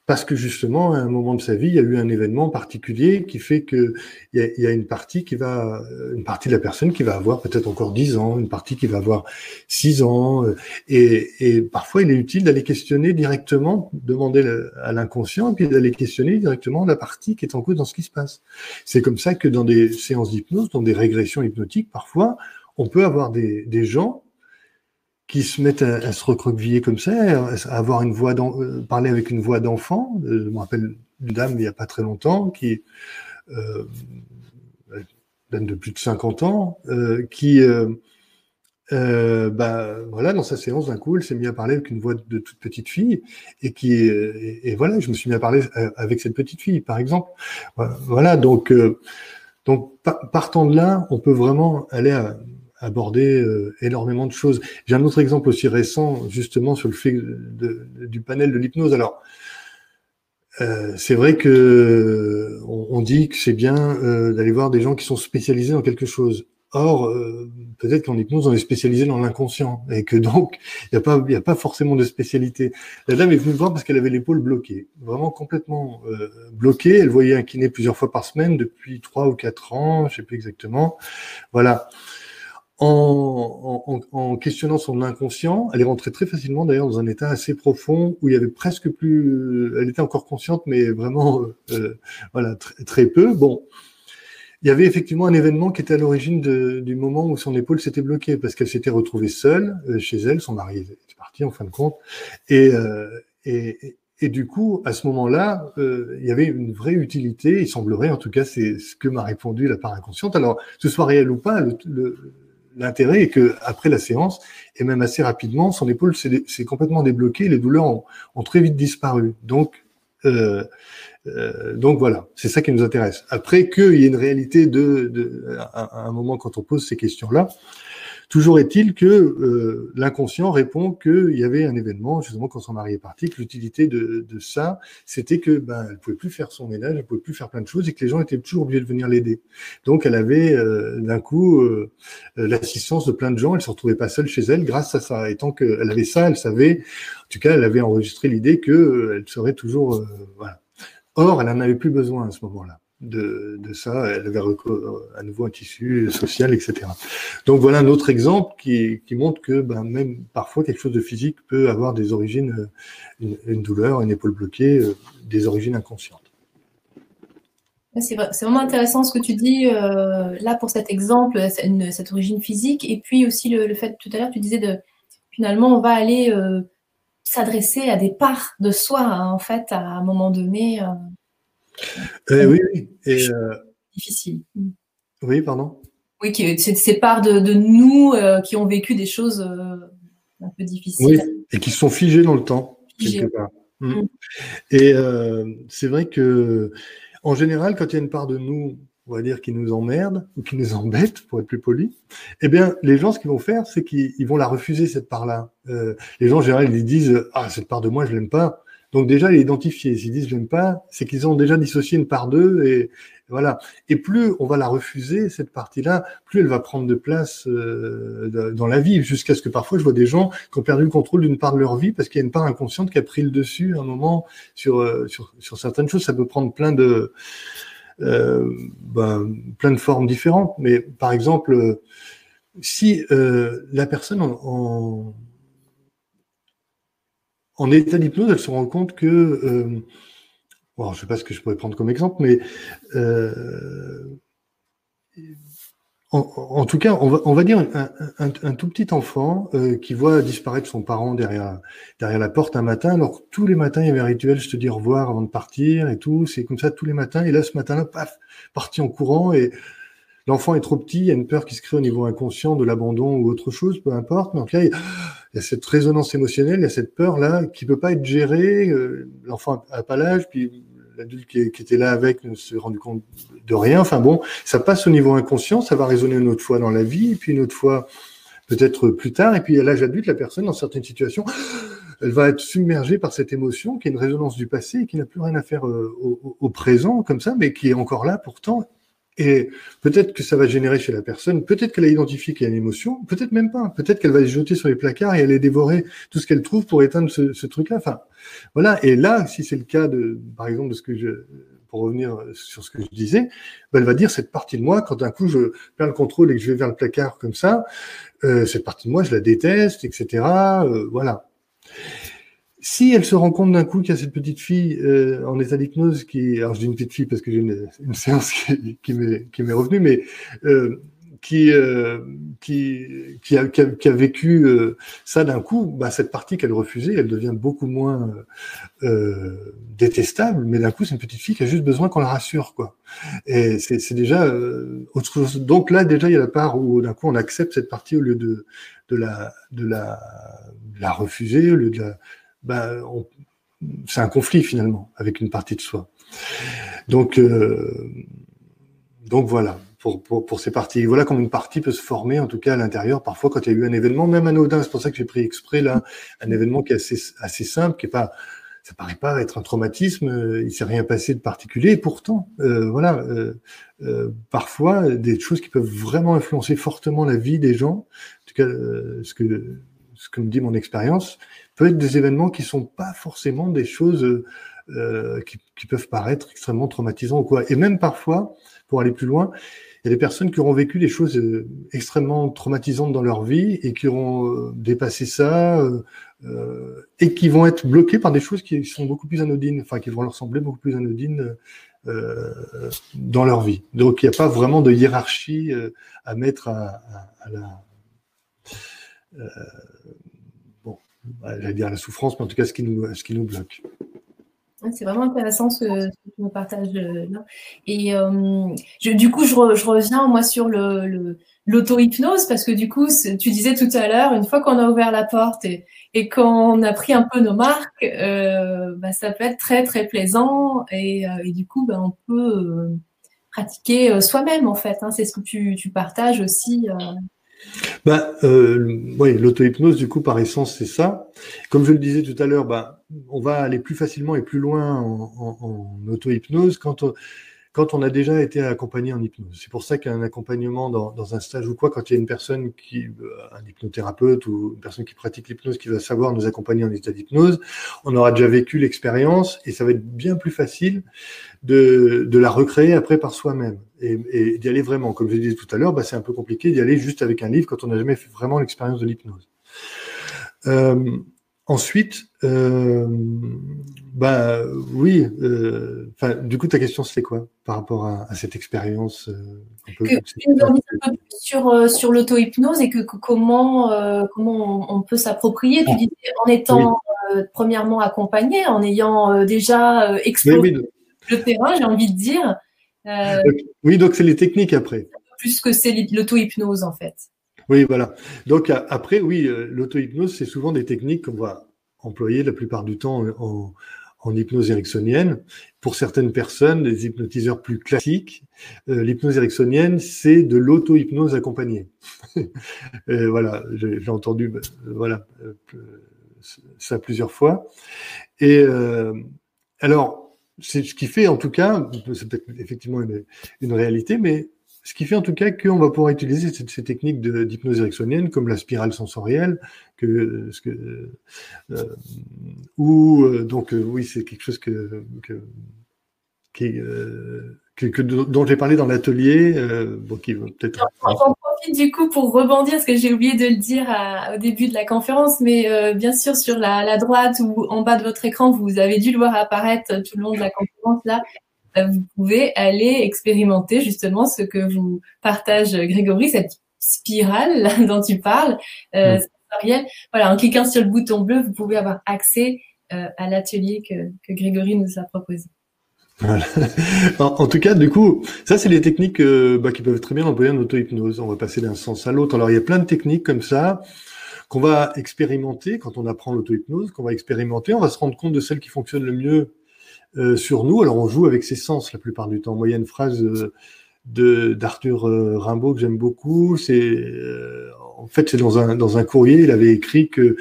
parce que justement, à un moment de sa vie, il y a eu un événement particulier qui fait que il y a, y a une partie qui va, une partie de la personne qui va avoir peut-être encore 10 ans, une partie qui va avoir 6 ans, euh, et, et parfois il est utile d'aller questionner directement, demander à l'inconscient, puis d'aller questionner directement la partie qui est en cause dans ce qui se passe. C'est comme ça que dans des séances d'hypnose, dans des régressions hypnotiques, parfois, on peut avoir des, gens qui se mettent à, se recroqueviller comme ça, à avoir une voix, euh, parler avec une voix d'enfant. Euh, je me rappelle une dame il n'y a pas très longtemps qui euh, de plus de 50 ans, qui bah, voilà, dans sa séance, d'un coup, elle s'est mise à parler avec une voix de toute petite fille, et qui, et, voilà, je me suis mis à parler avec cette petite fille, par exemple. Voilà, donc, donc partant de là, on peut vraiment aller à, aborder euh, énormément de choses. J'ai un autre exemple aussi récent, justement, sur le fait de, du panel de l'hypnose. Alors, euh, c'est vrai que on, dit que c'est bien euh, d'aller voir des gens qui sont spécialisés dans quelque chose. Or, peut-être qu'en hypnose, on est spécialisé dans l'inconscient et que donc, il n'y a, pas, a pas forcément de spécialité. La dame est venue me voir parce qu'elle avait l'épaule bloquée, vraiment complètement bloquée. Elle voyait un kiné plusieurs fois par semaine depuis trois ou quatre ans, je sais plus exactement. Voilà en, en, en, questionnant son inconscient, elle est rentrée très facilement d'ailleurs dans un état assez profond où il y avait presque plus, elle était encore consciente, mais vraiment, euh, voilà, très, peu. Bon, il y avait effectivement un événement qui était à l'origine du moment où son épaule s'était bloquée parce qu'elle s'était retrouvée seule euh, chez elle, son mari était parti en fin de compte, et, euh, et, et du coup, à ce moment-là, euh, il y avait une vraie utilité. Il semblerait, en tout cas, c'est ce que m'a répondu la part inconsciente. Alors, ce soit réel ou pas, le, le, l'intérêt est que après la séance, et même assez rapidement, son épaule s'est complètement débloquée, les douleurs ont, très vite disparu. Donc, euh, euh, donc voilà, c'est ça qui nous intéresse. Après qu'il y ait une réalité de, de à, un moment quand on pose ces questions-là, Toujours est-il que euh, l'inconscient répond qu'il y avait un événement, justement quand son mari est parti, que l'utilité de, ça, c'était que ben, elle pouvait plus faire son ménage, elle pouvait plus faire plein de choses et que les gens étaient toujours obligés de venir l'aider. Donc elle avait euh, d'un coup euh, l'assistance de plein de gens, elle se retrouvait pas seule chez elle grâce à ça. Et tant qu'elle avait ça, elle savait, en tout cas, elle avait enregistré l'idée que elle serait toujours voilà. Or, elle n'en avait plus besoin à ce moment-là de, ça, elle avait à nouveau un tissu social, etc. Donc voilà un autre exemple qui, qui montre que ben, même parfois quelque chose de physique peut avoir des origines, une, douleur, une épaule bloquée, euh, des origines inconscientes. C'est vraiment intéressant ce que tu dis euh, là pour cet exemple, cette origine physique, et puis aussi le, fait tout à l'heure tu disais de finalement on va aller euh, s'adresser à des parts de soi hein, en fait à un moment donné. Euh, oui, oui. Et, euh, difficile. Oui, pardon. Oui, c'est ces parts de, de nous euh, qui ont vécu des choses un peu difficiles. Oui, et qui sont figées dans le temps. Quelque part. Mm. Mm. Et c'est vrai que, en général, quand il y a une part de nous, on va dire, qui nous emmerde ou qui nous embête, pour être plus poli, eh bien, les gens, ce qu'ils vont faire, c'est qu'ils vont la refuser, cette part-là. Euh, les gens, en général, ils disent, ah, cette part de moi, je l'aime pas. Donc déjà, il est. S'ils disent j'aime pas, c'est qu'ils ont déjà dissocié une part d'eux et voilà. Et plus on va la refuser cette partie-là, plus elle va prendre de place euh, dans la vie, jusqu'à ce que parfois je vois des gens qui ont perdu le contrôle d'une part de leur vie parce qu'il y a une part inconsciente qui a pris le dessus à un moment sur euh, sur, sur certaines choses. Ça peut prendre plein de euh, ben, plein de formes différentes. Mais par exemple, si euh, la personne en, en en état d'hypnose, elle se rend compte que, euh, je ne sais pas ce que je pourrais prendre comme exemple, mais euh, en, tout cas, on va, dire un, tout petit enfant euh, qui voit disparaître son parent derrière, derrière la porte un matin. Alors tous les matins, il y avait un rituel, je te dis au revoir avant de partir et tout. C'est comme ça tous les matins. Et là, ce matin-là, paf, parti en courant et l'enfant est trop petit, il y a une peur qui se crée au niveau inconscient de l'abandon ou autre chose, peu importe. Donc là, il y a cette résonance émotionnelle, il y a cette peur là qui peut pas être gérée. Euh, l'enfant a pas l'âge, puis l'adulte qui, était là avec ne s'est rendu compte de rien. Enfin bon, ça passe au niveau inconscient, ça va résonner une autre fois dans la vie, puis une autre fois peut-être plus tard, et puis à l'âge adulte, la personne, dans certaines situations, elle va être submergée par cette émotion qui est une résonance du passé qui n'a plus rien à faire euh, au, présent comme ça, mais qui est encore là pourtant. Et peut-être que ça va générer chez la personne, peut-être qu'elle a identifié qu'il y a une émotion, peut-être même pas, peut-être qu'elle va se jeter sur les placards et aller dévorer tout ce qu'elle trouve pour éteindre ce, ce truc-là. Enfin, voilà. Et là, si c'est le cas de, par exemple, de ce que je, pour revenir sur ce que je disais, ben elle va dire cette partie de moi, quand d'un coup je perds le contrôle et que je vais vers le placard comme ça, euh, cette partie de moi, je la déteste, etc. Euh, voilà. Si elle se rend compte d'un coup qu'il y a cette petite fille euh, en état d'hypnose qui, alors je dis une petite fille parce que j'ai une, séance qui, qui m'est revenue, mais euh, qui, euh, qui, qui, a, qui, a, qui, a, vécu euh, ça d'un coup, bah, cette partie qu'elle refusait, elle devient beaucoup moins euh, détestable, mais d'un coup, c'est une petite fille qui a juste besoin qu'on la rassure. quoi. Et c'est déjà autre chose. Donc là, déjà, il y a la part où d'un coup, on accepte cette partie au lieu de, de, la, de, la, de la refuser, au lieu de la... Bah, c'est un conflit finalement avec une partie de soi. Donc, donc voilà pour, pour, ces parties. Voilà comment une partie peut se former, en tout cas à l'intérieur, parfois quand il y a eu un événement, même anodin. C'est pour ça que j'ai pris exprès là un événement qui est assez, simple, qui est pas, ça paraît pas être un traumatisme. Euh, il s'est rien passé de particulier. Et pourtant, euh, voilà, euh, euh, parfois des choses qui peuvent vraiment influencer fortement la vie des gens. En tout cas, euh, ce que ce que me dit mon expérience, peut être des événements qui sont pas forcément des choses qui, qui, peuvent paraître extrêmement traumatisants ou quoi. Et même parfois, pour aller plus loin, il y a des personnes qui auront vécu des choses euh, extrêmement traumatisantes dans leur vie et qui auront euh, dépassé ça euh, et qui vont être bloquées par des choses qui sont beaucoup plus anodines, enfin qui vont leur sembler beaucoup plus anodines dans leur vie. Donc il n'y a pas vraiment de hiérarchie à mettre à, la bon, j'allais dire la souffrance, mais en tout cas ce qui nous, ce qui nous bloque. C'est vraiment intéressant ce, que tu nous partages euh. Et euh, du coup, je, reviens moi sur le, l'auto-hypnose parce que du coup, tu disais tout à l'heure, une fois qu'on a ouvert la porte et, et qu'on a pris un peu nos marques, euh, bah, ça peut être très très plaisant et, du coup, bah, on peut pratiquer soi-même en fait. Hein. C'est ce que tu, tu partages aussi bah, euh, oui, l'auto-hypnose, du coup, par essence, c'est ça. Comme je le disais tout à l'heure, bah, on va aller plus facilement et plus loin en, auto-hypnose quand on, quand on a déjà été accompagné en hypnose. C'est pour ça qu'un accompagnement dans, un stage ou quoi, quand il y a une personne qui, euh, un hypnothérapeute ou une personne qui pratique l'hypnose qui va savoir nous accompagner en état d'hypnose, on aura déjà vécu l'expérience et ça va être bien plus facile de, la recréer après par soi-même et, et d'y aller vraiment. Comme je disais tout à l'heure, bah, c'est un peu compliqué d'y aller juste avec un livre quand on n'a jamais fait vraiment l'expérience de l'hypnose. Euh, ensuite, euh, bah oui. Euh, du coup, ta question, c'est quoi par rapport à, cette expérience euh, Que nous en dises un peu plus sur, euh, sur l'auto-hypnose et que, comment, comment on, peut s'approprier. Disais en étant premièrement accompagné, en ayant déjà exploré le terrain, j'ai envie de dire. oui, donc c'est les techniques après. Plus que c'est l'auto-hypnose en fait. Oui, voilà. Donc après, oui, l'auto-hypnose, c'est souvent des techniques qu'on va employer la plupart du temps en, en hypnose ericksonienne. Pour certaines personnes, les hypnotiseurs plus classiques, euh, l'hypnose ericksonienne, c'est de l'auto-hypnose accompagnée. voilà, j'ai entendu bah, voilà euh, ça plusieurs fois. Et euh, alors, c'est ce qui fait en tout cas, c'est peut-être effectivement une, une réalité, mais ce qui fait en tout cas qu'on va pouvoir utiliser ces, techniques d'hypnose ericksonienne comme la spirale sensorielle, que, ce que, euh, ou euh, donc euh, oui, c'est quelque chose que, euh, dont j'ai parlé dans l'atelier, peut-être. J'en profite du coup pour rebondir, parce que j'ai oublié de le dire au début de la conférence, mais bien sûr sur la, la, droite ou en bas de votre écran, vous avez dû le voir apparaître tout le long de la conférence là vous pouvez aller expérimenter justement ce que vous partage Grégory, cette spirale dont tu parles, euh, Voilà, en cliquant sur le bouton bleu, vous pouvez avoir accès euh, à l'atelier que, que Grégory nous a proposé. En, tout cas, du coup, ça, c'est des techniques euh, bah, qui peuvent très bien employer en auto-hypnose. On va passer d'un sens à l'autre. Alors, il y a plein de techniques comme ça qu'on va expérimenter quand on apprend l'auto-hypnose, qu'on va expérimenter. On va se rendre compte de celles qui fonctionnent le mieux euh, sur nous. Alors, on joue avec ses sens la plupart du temps. Moi, il y a une phrase euh, d'Arthur Rimbaud que j'aime beaucoup. C'est en fait, c'est dans un, dans un courrier, il avait écrit que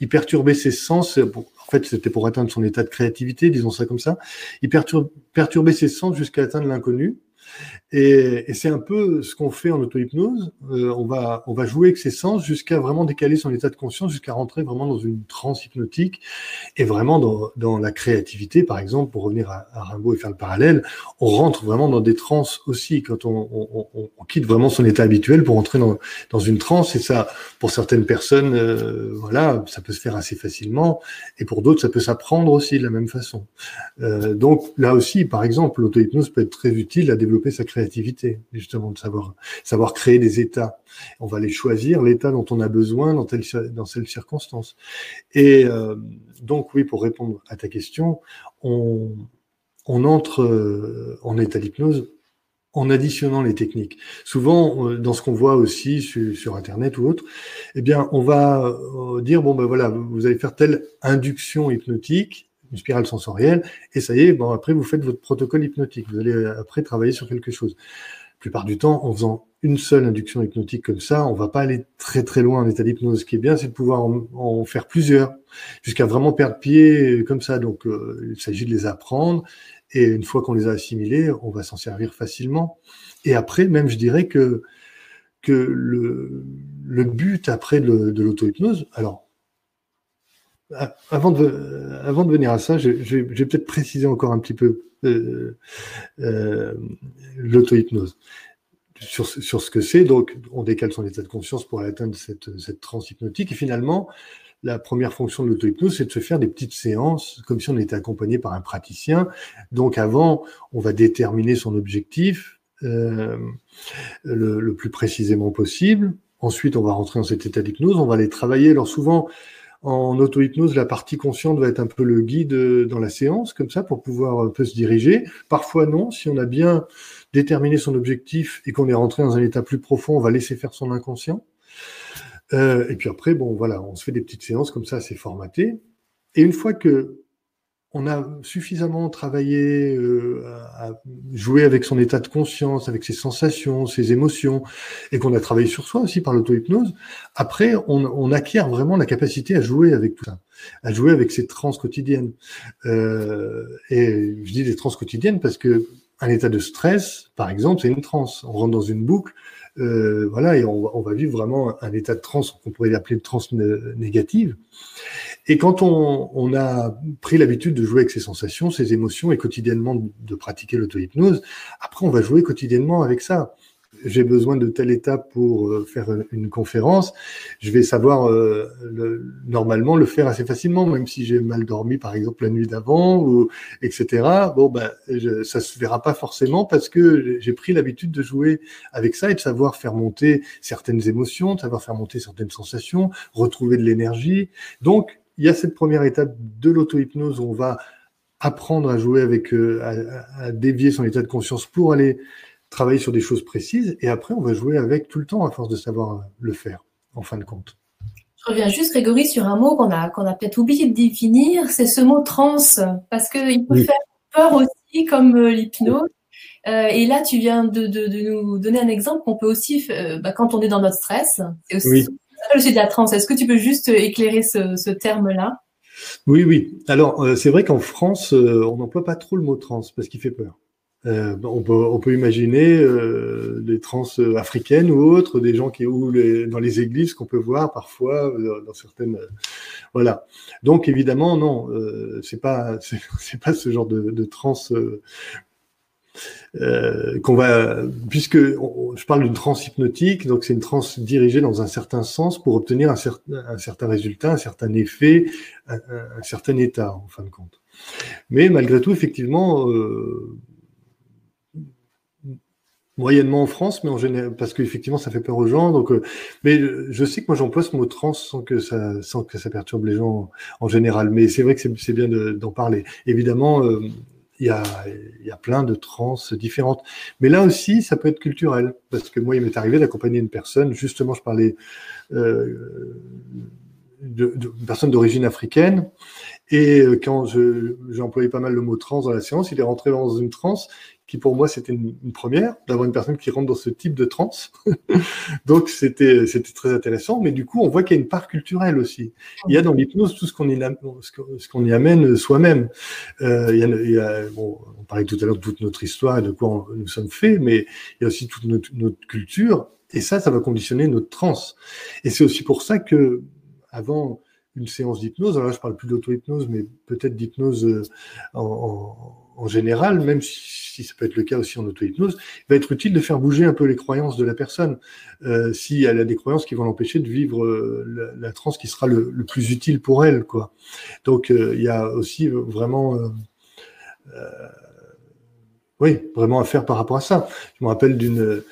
il perturbait ses sens. en fait, c'était pour atteindre son état de créativité, disons ça comme ça. Il perturbait ses sens jusqu'à atteindre l'inconnu. Et, c'est un peu ce qu'on fait en auto-hypnose. Euh, on, va, on va jouer avec ses sens jusqu'à vraiment décaler son état de conscience, jusqu'à rentrer vraiment dans une transe hypnotique et vraiment dans, la créativité, par exemple, pour revenir à, à, Rimbaud et faire le parallèle, on rentre vraiment dans des transes aussi quand on quitte vraiment son état habituel pour entrer dans, dans une transe. Et ça, pour certaines personnes, euh, voilà, ça peut se faire assez facilement. Et pour d'autres, ça peut s'apprendre aussi de la même façon. Euh, donc là aussi, par exemple, l'auto-hypnose peut être très utile à développer sa créativité, justement, de savoir, savoir créer des états. On va les choisir, l'état dont on a besoin dans telle, dans telle circonstance. Et euh, donc, oui, pour répondre à ta question, on, on entre euh, en état d'hypnose en additionnant les techniques. Souvent, euh, dans ce qu'on voit aussi sur, sur, Internet ou autre, eh bien, on va dire, bon, ben voilà, vous allez faire telle induction hypnotique, une spirale sensorielle, et ça y est, bon, après, vous faites votre protocole hypnotique. Vous allez euh, après travailler sur quelque chose. La plupart du temps, en faisant une seule induction hypnotique comme ça, on va pas aller très très loin en état d'hypnose. Ce qui est bien, c'est de pouvoir en, faire plusieurs, jusqu'à vraiment perdre pied comme ça. Donc, euh, il s'agit de les apprendre, et une fois qu'on les a assimilés, on va s'en servir facilement. Et après, même, je dirais que que le, le but après de, de l'auto-hypnose, alors avant de, avant de venir à ça, je, vais peut-être préciser encore un petit peu euh, euh, l'auto-hypnose sur, ce que c'est. Donc, on décale son état de conscience pour atteindre cette, cette transe. Et finalement, la première fonction de l'auto-hypnose, c'est de se faire des petites séances, comme si on était accompagné par un praticien. Donc, avant, on va déterminer son objectif euh, le, le, plus précisément possible. Ensuite, on va rentrer dans cet état d'hypnose. On va aller travailler. Alors, souvent, en auto-hypnose, la partie consciente va être un peu le guide euh, dans la séance, comme ça, pour pouvoir un peu se diriger. Parfois non, si on a bien déterminé son objectif et qu'on est rentré dans un état plus profond, on va laisser faire son inconscient. Euh, et puis après, bon, voilà, on se fait des petites séances comme ça, c'est formaté. Et une fois que on a suffisamment travaillé euh, à jouer avec son état de conscience, avec ses sensations, ses émotions, et qu'on a travaillé sur soi aussi par l'auto-hypnose, après, on, acquiert vraiment la capacité à jouer avec tout ça, à jouer avec ces trans quotidiennes. Euh, et je dis des trans quotidiennes parce que un état de stress, par exemple, c'est une transe. On rentre dans une boucle, euh, voilà, et on, va vivre vraiment un état de transe qu'on pourrait appeler de transe négative. Et quand on, on a pris l'habitude de jouer avec ses sensations, ses émotions et quotidiennement de pratiquer l'auto-hypnose, après on va jouer quotidiennement avec ça j'ai besoin de telle étape pour euh, faire une conférence, je vais savoir euh, le, normalement le faire assez facilement, même si j'ai mal dormi par exemple la nuit d'avant ou etc. Bon ben je, ça se verra pas forcément parce que j'ai pris l'habitude de jouer avec ça et de savoir faire monter certaines émotions, de savoir faire monter certaines sensations, retrouver de l'énergie. Donc il y a cette première étape de l'auto-hypnose où on va apprendre à jouer avec, euh, à, à, dévier son état de conscience pour aller travailler sur des choses précises, et après, on va jouer avec tout le temps à force de savoir le faire, en fin de compte. Je reviens juste, Grégory, sur un mot qu'on a, qu'on a peut-être oublié de définir, c'est ce mot trans, parce qu'il peut faire peur aussi, comme euh, l'hypnose. Euh, et là, tu viens de, de, de, nous donner un exemple qu'on peut aussi, euh, bah, quand on est dans notre stress, c'est aussi, oui. Aussi de la trans. Est-ce que tu peux juste éclairer ce, terme-là? Oui, oui. Alors, euh, c'est vrai qu'en France, euh, on n'emploie pas trop le mot trans parce qu'il fait peur. Euh, on, peut, imaginer euh, des trans africaines ou autres, des gens qui ou dans les églises qu'on peut voir parfois euh, dans certaines. Euh, voilà. Donc évidemment non, euh, c'est pas pas ce genre de, de trans qu'on va puisque je parle d'une trans hypnotique, donc c'est une trans dirigée dans un certain sens pour obtenir un, cer un certain résultat, un certain effet, un, certain état en fin de compte. Mais malgré tout, effectivement moyennement en France, mais en général, parce qu'effectivement, ça fait peur aux gens. Donc, euh, mais je sais que moi, j'emploie ce mot trans sans que ça, sans que ça perturbe les gens en général. Mais c'est vrai que c'est bien d'en parler. Évidemment, euh, il y a, plein de trans différentes. Mais là aussi, ça peut être culturel, parce que moi, il m'est arrivé d'accompagner une personne, justement, je parlais euh, de, personne d'origine africaine, et euh, quand j'ai employé pas mal le mot trans dans la séance, il est rentré dans une transe qui pour moi c'était une, première d'avoir une personne qui rentre dans ce type de transe. Donc c'était c'était très intéressant, mais du coup on voit qu'il y a une part culturelle aussi. Il y a dans l'hypnose tout ce qu'on y amène soi-même. Euh, bon, on parlait tout à l'heure de toute notre histoire et de quoi nous sommes faits, mais il y a aussi toute notre, culture et ça ça va conditionner notre transe. Et c'est aussi pour ça que avant une séance d'hypnose, alors là je parle plus d'auto-hypnose, mais peut-être d'hypnose euh, en en général, même si ça peut être le cas aussi en auto-hypnose, va être utile de faire bouger un peu les croyances de la personne. Euh, si elle a des croyances qui vont l'empêcher de vivre euh, la, la transe qui sera le, plus utile pour elle, quoi. Donc euh, il y a aussi vraiment, oui, vraiment à faire par rapport à ça. Je me rappelle d'une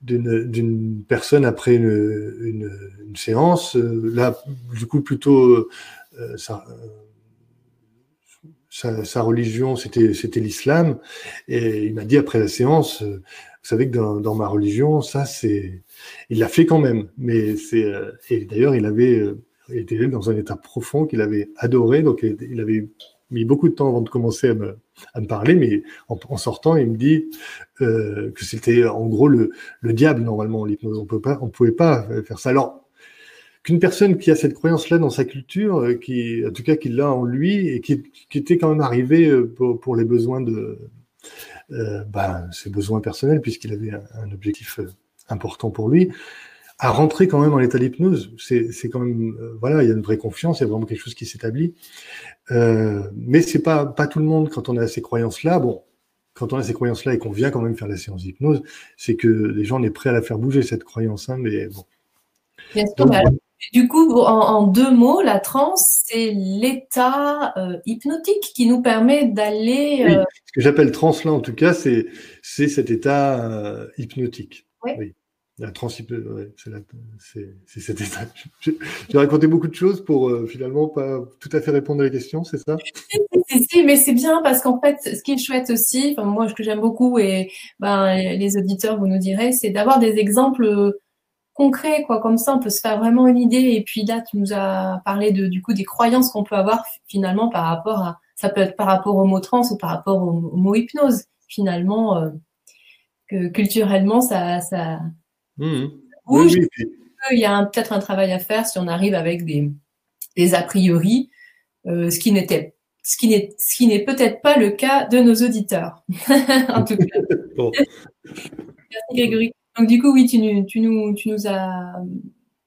d'une personne après une, une, une séance, là du coup plutôt ça sa, sa religion, c'était l'islam. Et il m'a dit après la séance, euh, vous savez que dans, dans ma religion, ça c'est, il l'a fait quand même. Mais c'est euh, et d'ailleurs il avait euh, été dans un état profond qu'il avait adoré, donc il avait mis beaucoup de temps avant de commencer à me, à me parler, mais en, en, sortant, il me dit euh, que c'était en gros le, le diable normalement l'hypnose. On peut pas, on pouvait pas faire ça. Alors qu'une personne qui a cette croyance-là dans sa culture, euh, qui, en tout cas, qui l'a en lui et qui, qui, était quand même arrivé euh, pour, pour les besoins de, euh, bah, ses besoins personnels, puisqu'il avait un, un, objectif important pour lui, à rentrer quand même en état d'hypnose. C'est, quand même, euh, voilà, il y a une vraie confiance, il y a vraiment quelque chose qui s'établit. Euh, mais c'est pas pas tout le monde quand on a ces croyances-là. Bon, quand on a ces croyances-là et qu'on vient quand même faire la séance d'hypnose, c'est que les gens on est prêts à la faire bouger cette croyance, hein, mais bon. Bien sûr, Donc, du coup, en, en, deux mots, la transe, c'est l'état euh, hypnotique qui nous permet d'aller. Euh... Oui, ce que j'appelle transe là, en tout cas, c'est c'est cet état euh, hypnotique. Oui. oui. La trans, ouais, c'est cet état. J'ai raconté beaucoup de choses pour finalement pas tout à fait répondre à la question, c'est ça? Si, si, mais c'est bien parce qu'en fait, ce qui est chouette aussi, enfin moi, ce que j'aime beaucoup et ben, les auditeurs, vous nous direz, c'est d'avoir des exemples concret, quoi. Comme ça, on peut se faire vraiment une idée. Et puis là, tu nous as parlé de, du coup, des croyances qu'on peut avoir finalement par rapport à, ça peut être par rapport au mot trans ou par rapport au, au mot hypnose. Finalement, euh, que culturellement, ça, ça, mmh. bouge. Oui, oui. Il y a peut-être un travail à faire si on arrive avec des, des a priori, euh, ce qui n'était ce qui n'est ce qui n'est peut-être pas le cas de nos auditeurs. en tout cas. bon. Merci Grégory. Donc du coup, oui, tu, tu, nous, tu nous as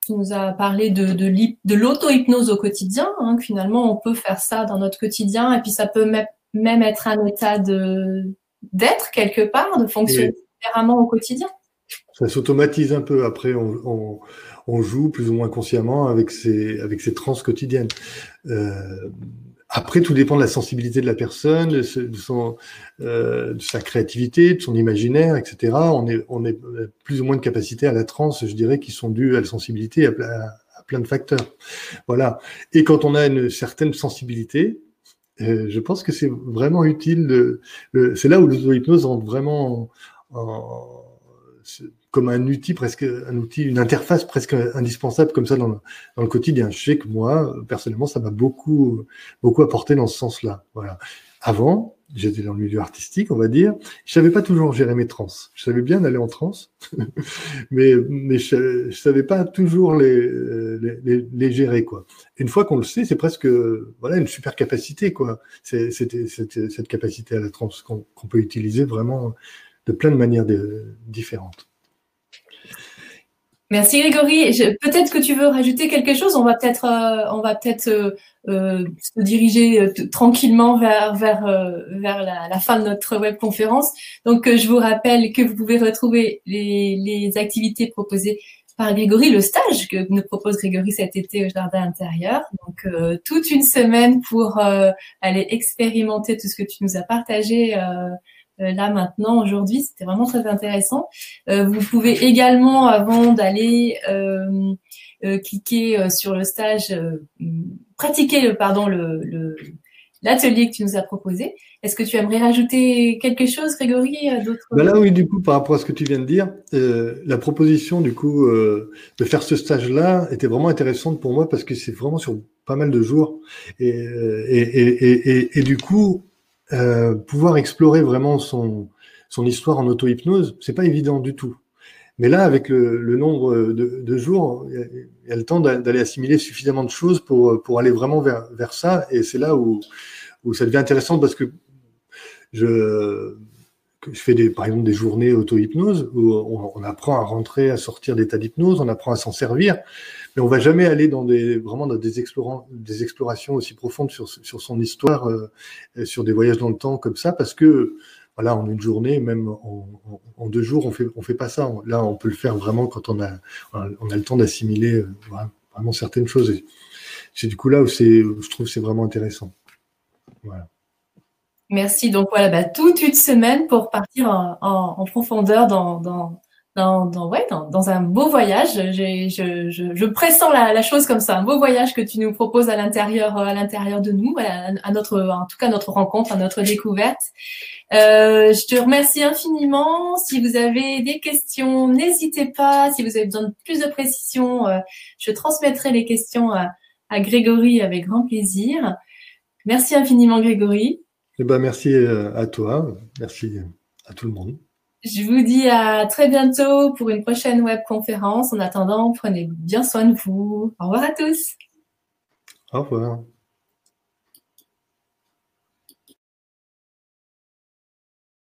tu nous as parlé de, l'auto-hypnose au quotidien. Hein, que finalement, on peut faire ça dans notre quotidien et puis ça peut même être un état d'être quelque part, de fonctionner différemment au quotidien. Ça s'automatise un peu. Après, on, on, on, joue plus ou moins consciemment avec ces avec ces trans quotidiennes. Euh, après, tout dépend de la sensibilité de la personne, de, son, euh, de sa créativité, de son imaginaire, etc. On est, on est plus ou moins de capacité à la transe, je dirais, qui sont dues à la sensibilité, à, plein de facteurs. Voilà. Et quand on a une certaine sensibilité, euh, je pense que c'est vraiment utile. De, c'est là où l'auto-hypnose rentre vraiment en, en comme un outil presque, un outil, une interface presque indispensable comme ça dans le, dans le quotidien. Je sais que moi, personnellement, ça m'a beaucoup, beaucoup apporté dans ce sens-là. Voilà. Avant, j'étais dans le milieu artistique, on va dire. Je savais pas toujours gérer mes trans. Je savais bien aller en trans, mais mais je, je savais pas toujours les, les, les, gérer quoi. Une fois qu'on le sait, c'est presque voilà une super capacité quoi. C'est c'était cette capacité à la trans qu'on qu peut utiliser vraiment de plein de manières différentes. Merci Grégory. Peut-être que tu veux rajouter quelque chose. On va peut-être, euh, on va peut-être euh, euh, se diriger euh, tranquillement vers vers euh, vers la, fin de notre web conférence. Donc, je vous rappelle que vous pouvez retrouver les, les activités proposées par Grégory, le stage que nous propose Grégory cet été au jardin intérieur. Donc, toute une semaine pour aller expérimenter tout ce que tu nous as partagé euh, là maintenant aujourd'hui. C'était vraiment très intéressant. Euh, vous pouvez également, avant d'aller euh, cliquer sur le stage, pratiquer le pardon le, le l'atelier que tu nous as proposé. Est-ce que tu aimerais rajouter quelque chose, Grégory ben Là, oui, du coup, par rapport à ce que tu viens de dire, euh, la proposition, du coup, euh, de faire ce stage-là était vraiment intéressante pour moi parce que c'est vraiment sur pas mal de jours. Euh, et, et, et, et du coup, euh, pouvoir explorer vraiment son, histoire en auto-hypnose, c'est pas évident du tout. Mais là, avec le, nombre de, jours, il y a le temps d'aller assimiler suffisamment de choses pour, aller vraiment vers, ça. Et c'est là où, ça devient intéressant parce que je, fais par exemple des journées auto-hypnose où on, on, apprend à rentrer, à sortir d'état d'hypnose, on apprend à s'en servir, mais on va jamais aller dans des vraiment dans des, explorations aussi profondes sur, sur son histoire, euh, sur des voyages dans le temps comme ça, parce que voilà, en une journée, même en, deux jours, on fait on fait pas ça. Là, on peut le faire vraiment quand on a on a le temps d'assimiler euh, vraiment certaines choses. C'est du coup là où c'est, je trouve c'est vraiment intéressant. Merci. Donc voilà, bah, toute une semaine pour partir en, profondeur dans, dans, dans, ouais, dans, dans, un beau voyage. Je, je, je, pressens la, la, chose comme ça, un beau voyage que tu nous proposes à l'intérieur, à l'intérieur de nous, à, à, notre, en tout cas notre rencontre, à notre découverte. Euh, je te remercie infiniment. Si vous avez des questions, n'hésitez pas. Si vous avez besoin de plus de précision, euh, je transmettrai les questions à, à Grégory avec grand plaisir. Merci infiniment, Grégory. Eh ben, merci euh, à toi, merci à tout le monde. Je vous dis à très bientôt pour une prochaine web conférence. En attendant, prenez bien soin de vous. Au revoir à tous. Au revoir.